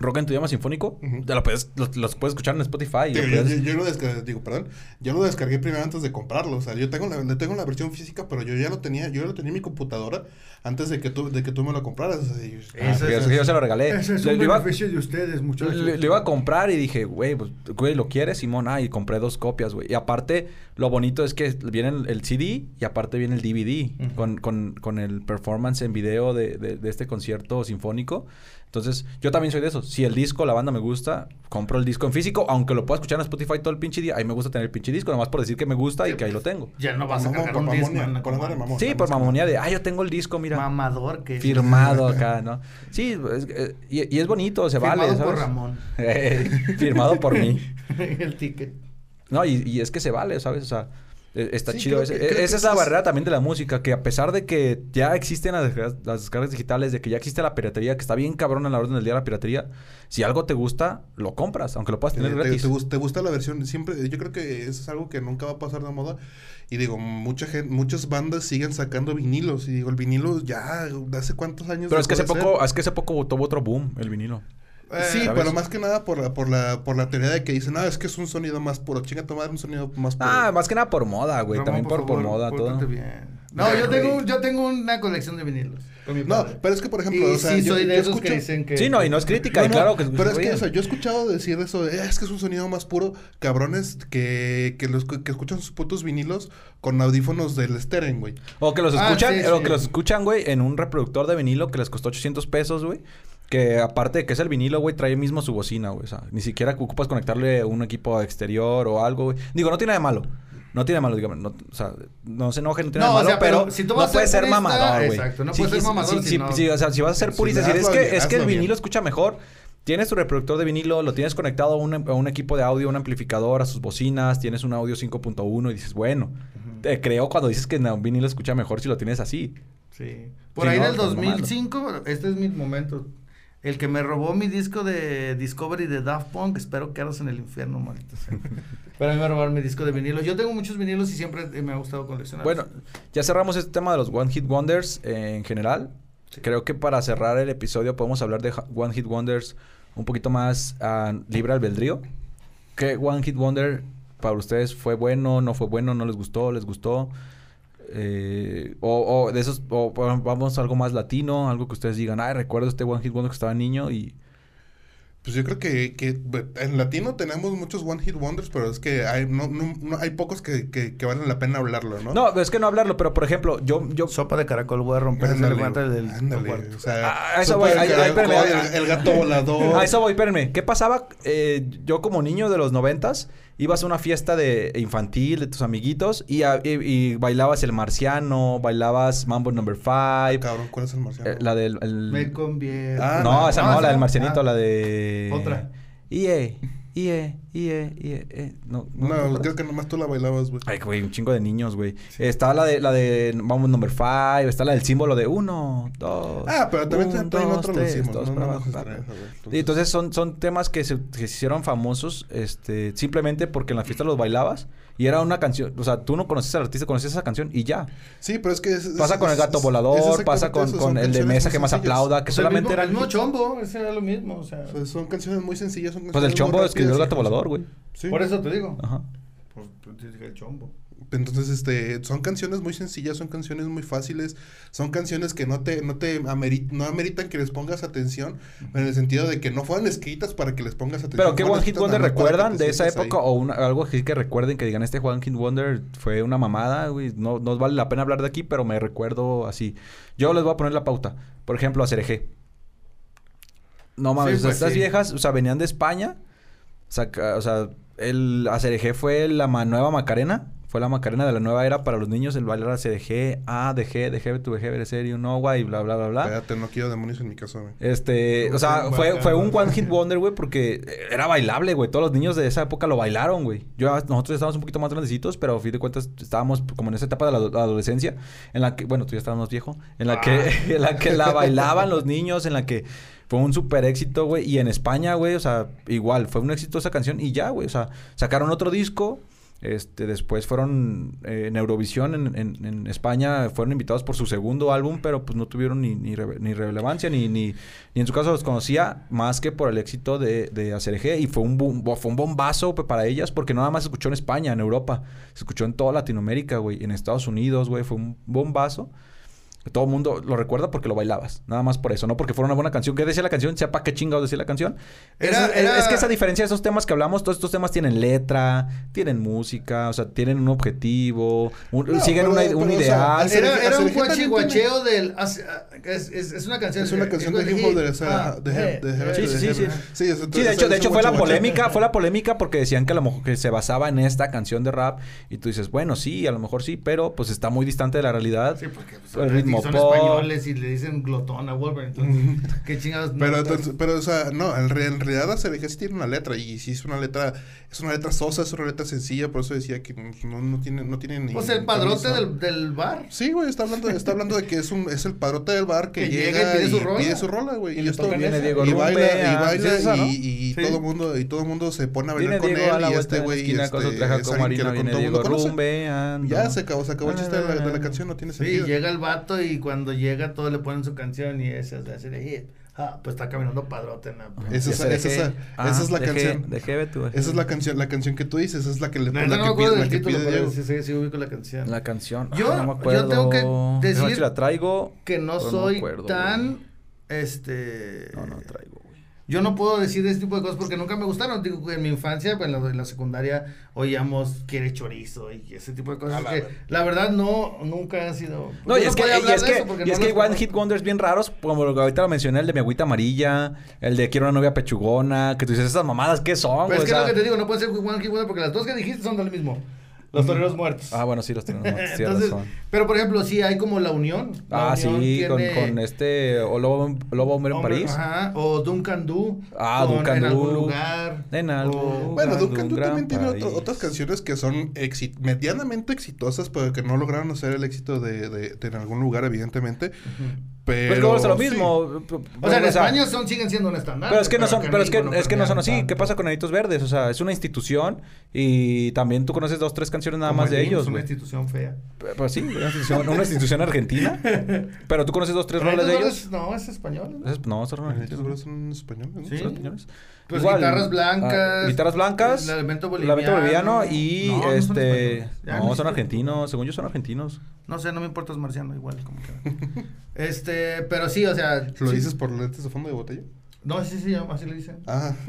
Rock en tu idioma sinfónico, te lo puedes, los, los puedes escuchar en Spotify. Digo, yo, puedes- yo- yo lo descargué, digo, perdón, yo lo descargué primero antes de comprarlo, o sea, yo tengo la, le tengo la versión física, pero yo ya lo tenía, yo ya lo tenía en mi computadora antes de que tú, de que tú me lo compraras, o sea, y- Ah, que es- yo, yo se lo regalé. Ese es Le- un le iba- beneficio de ustedes, muchachos. Le, le iba a comprar y dije, güey, pues, güey, ¿lo quieres, Simón? Ah, y compré dos copias, güey. Y aparte, lo bonito es que viene el, el CD y aparte viene el DVD Ujú. con, con, con el performance en video de, de, de este concierto sinfónico. Entonces, yo también soy de esos. Si el disco, la banda me gusta, compro el disco en físico, aunque lo pueda escuchar en Spotify todo el pinche día. A mí me gusta tener el pinche disco, nomás por decir que me gusta y que ahí lo tengo. Ya no vas a cargar por un por mamón. Sí, por mamonía de, ah, yo tengo el disco, mira. Mamador que es. Firmado acá, ¿no? Sí, es- eh, y, y es bonito, se Firmado vale, por ¿sabes? Ramón. Eh, firmado por mí. el ticket. No, y, y es que se vale, ¿sabes? O sea, está Sí, chido. que- creo esa es la barrera también de la música, que a pesar de que ya existen las, descargas- las descargas digitales, de que ya existe la piratería, que está bien cabrón en la orden del día la piratería, si algo te gusta, lo compras, aunque lo puedas Te, tener te- gratis. te te gusta la versión, siempre, yo creo que eso es algo que nunca va a pasar de moda. Y digo, mucha gente, muchas bandas siguen sacando vinilos. Y digo, el vinilo ya, ¿de hace cuántos años? Pero es que hace poco, es que hace poco tuvo otro boom el vinilo. Eh, Sí, ¿sabes? pero más que nada por la, por la, por la teoría de que dicen, ah, es que es un sonido más puro. Chinga tu madre, un sonido más puro. Ah, más que nada por moda, güey. Ramón, También por, por favor, moda, todo. bien. No, yo tengo, yo tengo una colección de vinilos. No, pero es que, por ejemplo, y o sea, sí yo- soy de yo esos que dicen que... Sí, no, y no es crítica, No, y claro que pero es que, o sea, yo he escuchado decir eso, de, "Eh, es que es un sonido más puro, cabrones que, que, los, que escuchan sus putos vinilos con audífonos del Steren, güey. O que los Ah, escuchan, sí, o sí. que los escuchan, güey, en un reproductor de vinilo que les costó 800 pesos, güey. Que aparte de que es el vinilo, güey, trae mismo su bocina, güey. O sea, ni siquiera ocupas conectarle un equipo exterior o algo, güey. Digo, no tiene nada de malo. No tiene malo, digamos. No, o sea, no se enojen, no tiene No, o malo, sea, pero pero, si tú no vas puedes ser purista, mamador, güey. exacto, no Sí, puedes ser mamador sí, si o sea, si vas a ser purista, decir, es que, bien, es que el bien. vinilo escucha mejor. Tienes tu reproductor de vinilo, lo tienes conectado a un, a un equipo de audio, un amplificador, a sus bocinas, tienes un audio 5.1 y dices, bueno, te creo cuando dices que un vinilo escucha mejor si lo tienes así. Sí. Por Sí, ahí del pues, mamando. 2005, este es mi momento. El que me robó mi disco de Discovery de Daft Punk, espero que en el infierno, maldito sea. Pero a mí me robaron mi disco de vinilo. Yo tengo muchos vinilos y siempre me ha gustado coleccionar. Bueno, ya cerramos este tema de los One Hit Wonders eh, en general. Creo que para cerrar el episodio podemos hablar de One Hit Wonders un poquito más a libre albedrío. ¿Qué One Hit Wonder para ustedes fue bueno, no fue bueno, no les gustó, les gustó? Eh, o, o de esos, o vamos a algo más latino, algo que ustedes digan, ay, recuerdo este One Hit Wonder que estaba niño y... Pues yo creo que, en latino tenemos muchos One Hit Wonders, pero es que hay, no, no, no- hay pocos que, que, que valen la pena hablarlo, ¿no? No, es que no hablarlo, pero por ejemplo, yo... yo Sopa de caracol, voy a romper Ándale, elefante del ándale, cuarto. o sea, Ah, eso voy, ahí- caracol, el, el gato volador. A eso voy, espérenme. ¿Qué pasaba? Eh, yo como niño de los noventas, ibas a una fiesta de infantil de tus amiguitos y, a- y- y bailabas el marciano, bailabas Mambo Number Five, Cabrón, ¿cuál es el marciano? eh, la del... el- me conviene. Ah, no, esa no, la del marcianito, Ah. la de... Otra. IE, IE, IE, IE, eh, No, no, ¿te acuerdas? creo que nomás tú la bailabas, güey. Ay, güey, un chingo de niños, güey. Está la de, la de Mambo Number Five, está la del símbolo de uno, dos... Ah, pero también un, traen dos, otros lo tres, dos no, para no abajo, entonces son, son temas que se, que se hicieron famosos este, simplemente porque en la fiesta los bailabas y era una canción, o sea, tú no conocías al artista, conocías esa canción y ya. Sí, pero es que... es- Pasa es- con el gato es- volador, es pasa con, eso, el de canciones mesa que más aplauda, que O sea, solamente el mismo, eran... el mismo chombo, ese era lo mismo, o sea. Sea, son canciones muy sencillas, son Pues el canciones chombo escribió el gato volador, güey. Sí. Por eso te digo. Ajá. Pues, pues, el chombo. Entonces, este, son canciones muy sencillas, son canciones muy fáciles, son canciones que no te, no te ameri- no ameritan que les pongas atención, en el sentido de que no fueron escritas para que les pongas atención. Pero ¿qué One Hit Wonder recuerdan de esa época? ahí. O una- algo así que recuerden que digan, este One Hit Wonder fue una mamada, güey. No, no vale la pena hablar de aquí, pero me recuerdo así. Yo les voy a poner la pauta. Por ejemplo, a Cereje. No mames, Sí, o sea, pues, estas sí. viejas, o sea, venían de España. Saca- o sea, el Acereje fue la ma- nueva Macarena. Fue la Macarena de la nueva era para los niños. El bailar Acereje, A, de G, de G, tu G, ver serio, no, güey, bla, bla, bla, bla. Espérate, no quiero demonios en mi casa, güey. Este, o sea, fue, fue un One Hit Wonder, güey, porque era bailable, güey. Todos los niños de esa época lo bailaron, güey. Yo, nosotros estábamos un poquito más grandecitos, pero a fin de cuentas estábamos como en esa etapa de la, ado- adolescencia, en la que, bueno, tú ya estabas más viejo, en la que, en la que la bailaban los niños, en la que fue un súper éxito, güey. Y en España, güey, o sea, igual, fue un éxito esa canción y ya, güey. O sea, sacaron otro disco Este, después fueron eh, en Eurovisión, en, España, fueron invitados por su segundo álbum, pero pues no tuvieron ni, relevancia, ni, en su caso los conocía, más que por el éxito de, de ACRG. Y fue un, boom- bo- fue un bombazo para ellas, porque nada más se escuchó en España, en Europa, se escuchó en toda Latinoamérica, güey, en Estados Unidos, güey, fue un bombazo. Todo el mundo lo recuerda porque lo bailabas. Nada más por eso. No porque fuera una buena canción. ¿Qué decía la canción? Sepa qué chingados decía la canción. Era- es, era- es que esa diferencia de esos temas que hablamos, todos estos temas tienen letra, tienen música, o sea, tienen un objetivo, un- No, siguen pero- una- pero, un o sea, ideal. Era, era un guachiguacheo del... hace- ah, Es, es, es una canción... Es una canción de hip hop de Sí, sí, sí, sí. De hecho, de hecho fue la polémica, fue la polémica porque decían que a lo mejor que se basaba en esta canción de rap y tú dices, bueno, sí, a lo mejor sí, pero pues está muy distante de la realidad. Sí, porque pues, El ritmo son españoles y le dicen glotón a Wolverine. Entonces, ¿qué chingados? Pero, entonces, pero, o sea, no, en, re- en realidad ACRG sí tiene una letra y sí es una letra, es una letra sosa, es una letra sencilla, por eso decía que no, no tiene, no tiene ni... Pues el padrote del, del bar. Sí, güey, está hablando, está hablando de que es un, es el padrote del bar que, Que llega y pide su rola. pide su rola, güey. Y esto Viene. Diego y baila, y ah, baila, y, y Sí. todo el mundo, y todo mundo se pone a bailar con Diego él, la y este la güey, este, con es alguien que todo mundo conoce. Ya se acabó, se acabó el chiste de la, la canción, no tiene Sí, sentido. llega el vato y cuando llega todos le ponen su canción y esa es hace de hit. Ah, pues está caminando padrote en la... Esa es- esa es- dejé- esa es la dejé- canción. Dejé tú. Esa es la canción, la canción que tú dices, esa es la que le No, la no, que me acuerdo pide, la que título, pide Diego. sí, sí, sí ubico la canción. La canción. Yo- ah, no me yo acuerdo. tengo que decir si la traigo. que no soy acuerdo, tan, este... No, no traigo. Yo no puedo decir ese tipo de cosas porque nunca me gustaron. Digo, en mi infancia, pues, en la, en la secundaria, oíamos quiere chorizo y ese tipo de cosas. A la que la verdad, no, nunca han sido. No, y es que, y es que, y no es que One. Hit Wonders bien raros, como lo que ahorita lo mencioné, el de mi agüita amarilla, el de quiero una novia pechugona, que tú dices, esas mamadas, ¿qué son? Pero güey? es que O es lo sea- que te digo, no puede ser One Hit Wonder porque las dos que dijiste son del mismo. Los toreros muertos. Ah, bueno, sí, los tenemos. tienes Entonces, razón. pero por ejemplo, sí hay como la unión. La Ah, sí, Unión con, tiene con este o Lobo, Lobo Hombre en París. Ajá, o Duncan Du. Ah, con Duncan En algún lugar. En algún o- Bueno, Duncan un Du también tiene otro- otras canciones que son exi- medianamente exitosas, pero que no lograron hacer el éxito de, de- de en algún lugar, evidentemente. Pero. Pero es lo sí. mismo. O sea, en España son, siguen siendo un estándar. Pero es que no son, pero es que, México es que no son así. tanto. ¿Qué pasa con Anitos Verdes? O sea, es una institución y también tú conoces dos, tres canciones nada Como más el de ellos, Una güey. institución fea. Pues sí, una institución, una institución argentina. Pero tú conoces dos, tres rolas de ellos. No, es español. ¿no? Es- No, son argentinos. Verdes son españoles, ¿no? Sí. Son españoles. Pues Igual, guitarras blancas. ah, guitarras blancas. El elemento el Lamento boliviano. boliviano y No, no son este. no, son argentinos. Según yo, son argentinos. No sé, no me importa, es marciano, igual, como que. este, pero sí, o sea. ¿Lo sí. dices por lentes de fondo de botella? No, sí, sí, así le dicen. Ah.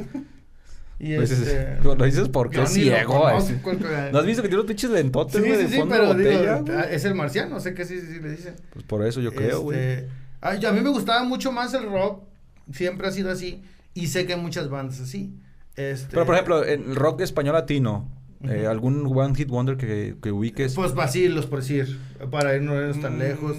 Y Lo dices, este. lo dices porque es ciego. conozco, ¿No has visto que tiene unos pinches lentotes, güey, sí, de sí, fondo pero de botella? digo, güey? ah, es el marciano, sé que sí, sí, sí le dicen. Pues por eso yo creo, güey. Este, a mí me gustaba mucho más el rock, siempre ha sido así, y sé que hay muchas bandas así. Este, Pero por ejemplo, en el rock español latino, eh, algún One Hit Wonder que, que ubiques. Pues vacilos, por decir, para irnos tan Mm, lejos.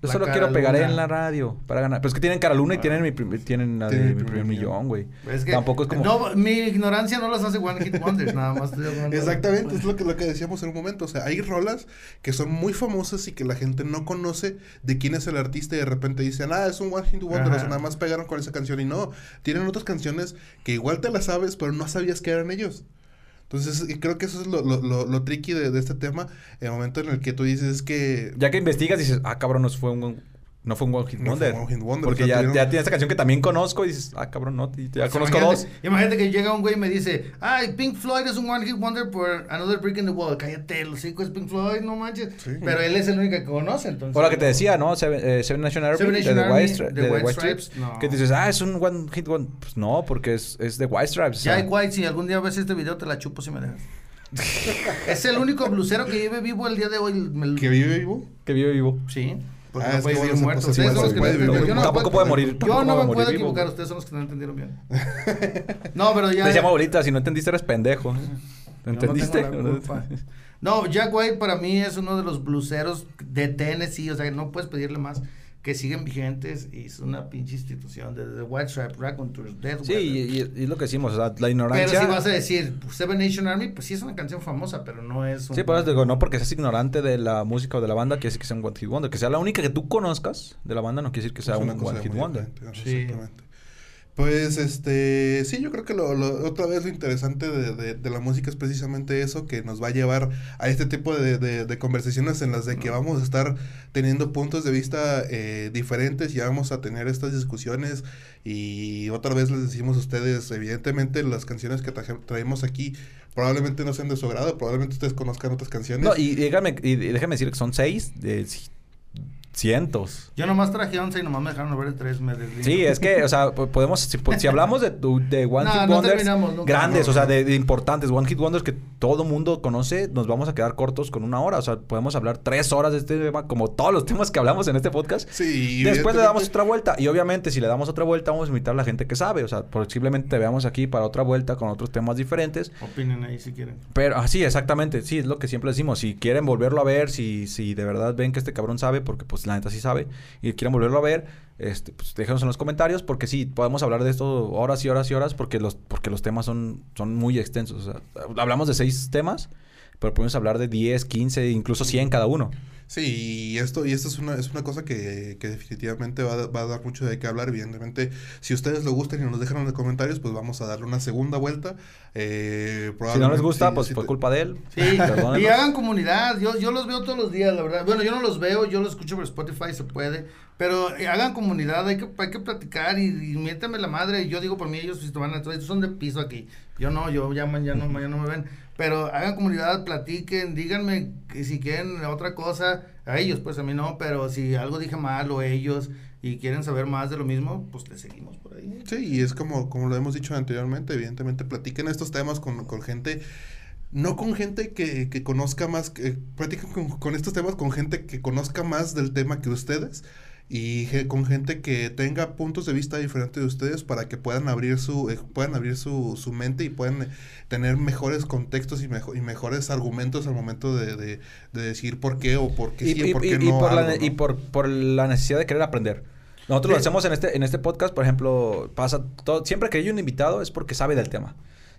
Yo La solo quiero pegar en la radio para ganar. Pero es que tienen cara luna y Ah. tienen, mi, tienen la de Tienen mi primer millón, güey. Es que Tampoco es como. No, mi ignorancia no los hace One Hit Wonders, nada más. Exactamente, es lo que, lo que decíamos en un momento. O sea, hay rolas que son muy famosas y que la gente no conoce de quién es el artista y de repente dicen, ah, es un One Hit Wonder, o sea, Ajá. nada más pegaron con esa canción y no. Tienen otras canciones que igual te las sabes, pero no sabías que eran ellos. Entonces, creo que eso es lo, lo, lo, lo tricky de, de este tema, el momento en el que tú dices que... Ya que investigas dices, ah, cabrón, no fue un, no fue un One Hit No fue Wonder. un One Hit Wonder, Porque o sea, ya, tuvieron- ya tiene esta canción que también conozco y dices, ah, cabrón, no, ya Pues conozco imagínate, dos. Imagínate que llega un güey y me dice, ay, Pink Floyd es un One Hit Wonder por Another Brick in the Wall. Cállate, los cinco es Pink Floyd, no manches. Sí. Pero él es el único que conoce, entonces. O la que te decía, ¿no? Seven, eh, Seven Nation Army, Seven de Nation The Army, White, Stri- de de The White White Stripes. Stripes, no. Que dices, ah, es un One Hit Wonder. Pues no, porque es, es The White Stripes. Jack White, si algún día ves este video, te la chupo si me dejas. es el único blusero que vive vivo el día de hoy. me- ¿Que vive vivo? que vive vivo. Sí. Porque Ah, no puede vivir muerto. Ustedes son los que no. Yo no Tampoco puedo- puede morir. Yo no me puedo equivocar, ustedes son los que no entendieron bien. No, pero ya. Te llamo ahorita, si no entendiste eres pendejo. ¿Entendiste? No, Jack White para mí es uno de los bluseros de Tennessee, o sea, no puedes pedirle más, que siguen vigentes y es una pinche institución de The White Stripe, Raconteurs, Death Sí, Weather. y, y- y es lo que decimos, la Pero ignorancia. si vas a decir pues, Seven Nation Army, pues sí es una canción famosa, pero no es un... Sí, por eso digo, no porque seas ignorante de la música o de la banda, quiere decir que sea un One Hit Wonder. Que sea la única que tú conozcas de la banda, no quiere decir que sea Es un One Hit Wonder. Sí. exactamente. Pues este, sí, yo creo que lo, lo- otra vez lo interesante de, de- de la música es precisamente eso, que nos va a llevar a este tipo de, de- conversaciones en las de que vamos a estar teniendo puntos de vista eh, diferentes y vamos a tener estas discusiones y otra vez les decimos a ustedes, evidentemente las canciones que traje- traemos aquí probablemente no sean de su agrado, probablemente ustedes conozcan otras canciones. No, y, dígame, y déjame decir que son seis de cientos. Yo nomás traje 11 y nomás me dejaron ver 3 me deslindo. Sí, es que, o sea, po- podemos, si, si hablamos de, de One No, Hit no Wonders nunca. grandes, No, o sea, de, de importantes, One Hit Wonders que todo mundo conoce, nos vamos a quedar cortos con una hora. O sea, podemos hablar tres horas de este tema, como todos los temas que hablamos en este podcast. Sí, Después le damos otra vuelta. Y obviamente, si le damos otra vuelta, vamos a invitar a la gente que sabe. O sea, posiblemente te veamos aquí para otra vuelta con otros temas diferentes. Opinen ahí si quieren. Pero, ah, sí, exactamente. Sí, es lo que siempre decimos. Si quieren volverlo a ver, si, si de verdad ven que este cabrón sabe, porque pues la neta sí sabe, y quieren volverlo a ver, este, pues déjenos en los comentarios, porque sí, podemos hablar de esto horas y horas y horas, porque los, porque los temas son, son muy extensos. O sea, hablamos de seis temas, pero podemos hablar de 10, 15, incluso 100 cada uno. Sí, y esto, y esto es una, es una cosa que, que definitivamente va, a- va a dar mucho de qué hablar. Evidentemente, si ustedes lo gustan y nos dejan en los comentarios, pues vamos a darle una segunda vuelta. Eh, Si no les probablemente- gusta, sí, pues sí fue te- culpa de él. Sí, y hagan comunidad. Yo, yo los veo todos los días, la verdad. Bueno, yo no los veo, yo los escucho por Spotify, se puede. Pero eh, hagan comunidad, hay que, hay que platicar y, y la madre. Yo digo por mí, ellos si te van a son de piso aquí. Yo no, yo ya, ya no, ya no me ven. Pero hagan comunidad, platiquen, díganme que si quieren otra cosa, a ellos, pues a mí no, pero si algo dije mal o ellos y quieren saber más de lo mismo, pues le seguimos por ahí. Sí, y es como, como lo hemos dicho anteriormente, evidentemente platiquen estos temas con, con gente, no con gente que, que conozca más, que, platiquen con estos temas con gente que conozca más del tema que ustedes y con gente que tenga puntos de vista diferentes de ustedes para que puedan abrir su, eh, puedan abrir su, su mente y puedan eh, tener mejores contextos y, mejo- y mejores argumentos al momento de, de, de decir por qué o por qué y, sí o y- por y- qué y no. por la, y por, por la necesidad de querer aprender. Nosotros lo hacemos en este, en este podcast, por ejemplo, pasa todo, siempre que hay un invitado es porque sabe del tema.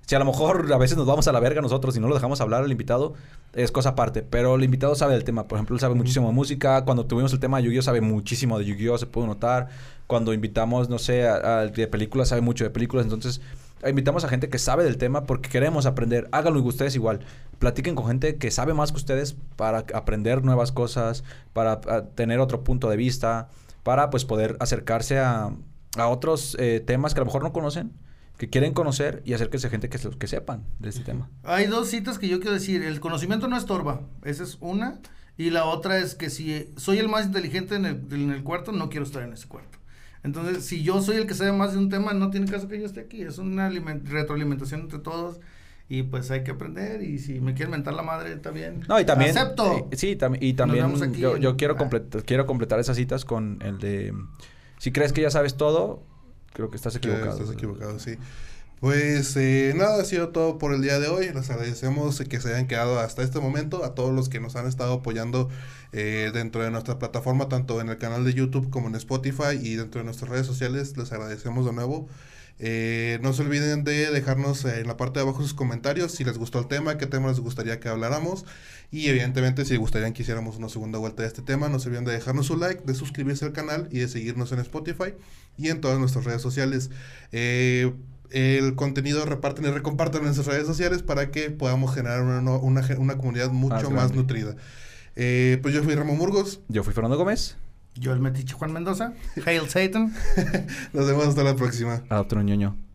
Si a lo mejor a veces nos vamos a la verga nosotros y no lo dejamos hablar al invitado, es cosa aparte. Pero el invitado sabe del tema. Por ejemplo, él sabe muchísimo de música. Cuando tuvimos el tema de Yu-Gi-Oh! sabe muchísimo de Yu-Gi-Oh! Se pudo notar. Cuando invitamos, no sé, a, a- de películas, sabe mucho de películas. Entonces, invitamos a gente que sabe del tema porque queremos aprender. Háganlo ustedes igual. Platiquen con gente que sabe más que ustedes para aprender nuevas cosas, para tener otro punto de vista, para pues poder acercarse a, a otros eh, temas que a lo mejor no conocen, que quieren conocer y acérquense a gente que, se- que sepan de este tema. Hay dos citas que yo quiero decir. El conocimiento no estorba. Esa es una. Y la otra es que si soy el más inteligente en el, en el cuarto, no quiero estar en ese cuarto. Entonces, si yo soy el que sabe más de un tema, no tiene caso que yo esté aquí. Es una alimen- retroalimentación entre todos. Y pues hay que aprender. Y si me quieren mentar la madre, está bien. No, y también... Acepto. eh, sí, tam- y también yo, en- yo quiero, ah. complet- quiero completar esas citas con el de... Si crees que ya sabes todo, creo que estás equivocado. Estás equivocado, sí. Pues eh, nada, ha sido todo por el día de hoy. Les agradecemos que se hayan quedado hasta este momento. A todos los que nos han estado apoyando eh, dentro de nuestra plataforma, tanto en el canal de YouTube como en Spotify y dentro de nuestras redes sociales, les agradecemos de nuevo. Eh, no se olviden de dejarnos eh, en la parte de abajo sus comentarios si les gustó el tema, qué tema les gustaría que habláramos y evidentemente si gustarían que hiciéramos una segunda vuelta de este tema, no se olviden de dejarnos su like, de suscribirse al canal y de seguirnos en Spotify y en todas nuestras redes sociales. Eh, el contenido reparten y recomparten en nuestras redes sociales para que podamos generar una, una, comunidad mucho Más nutrida. Eh, pues yo fui Ramón Burgos. Yo fui Fernando Gómez. Yo el metiche Juan Mendoza. Hail Satan. Nos vemos hasta la próxima. Adopten un ñoño.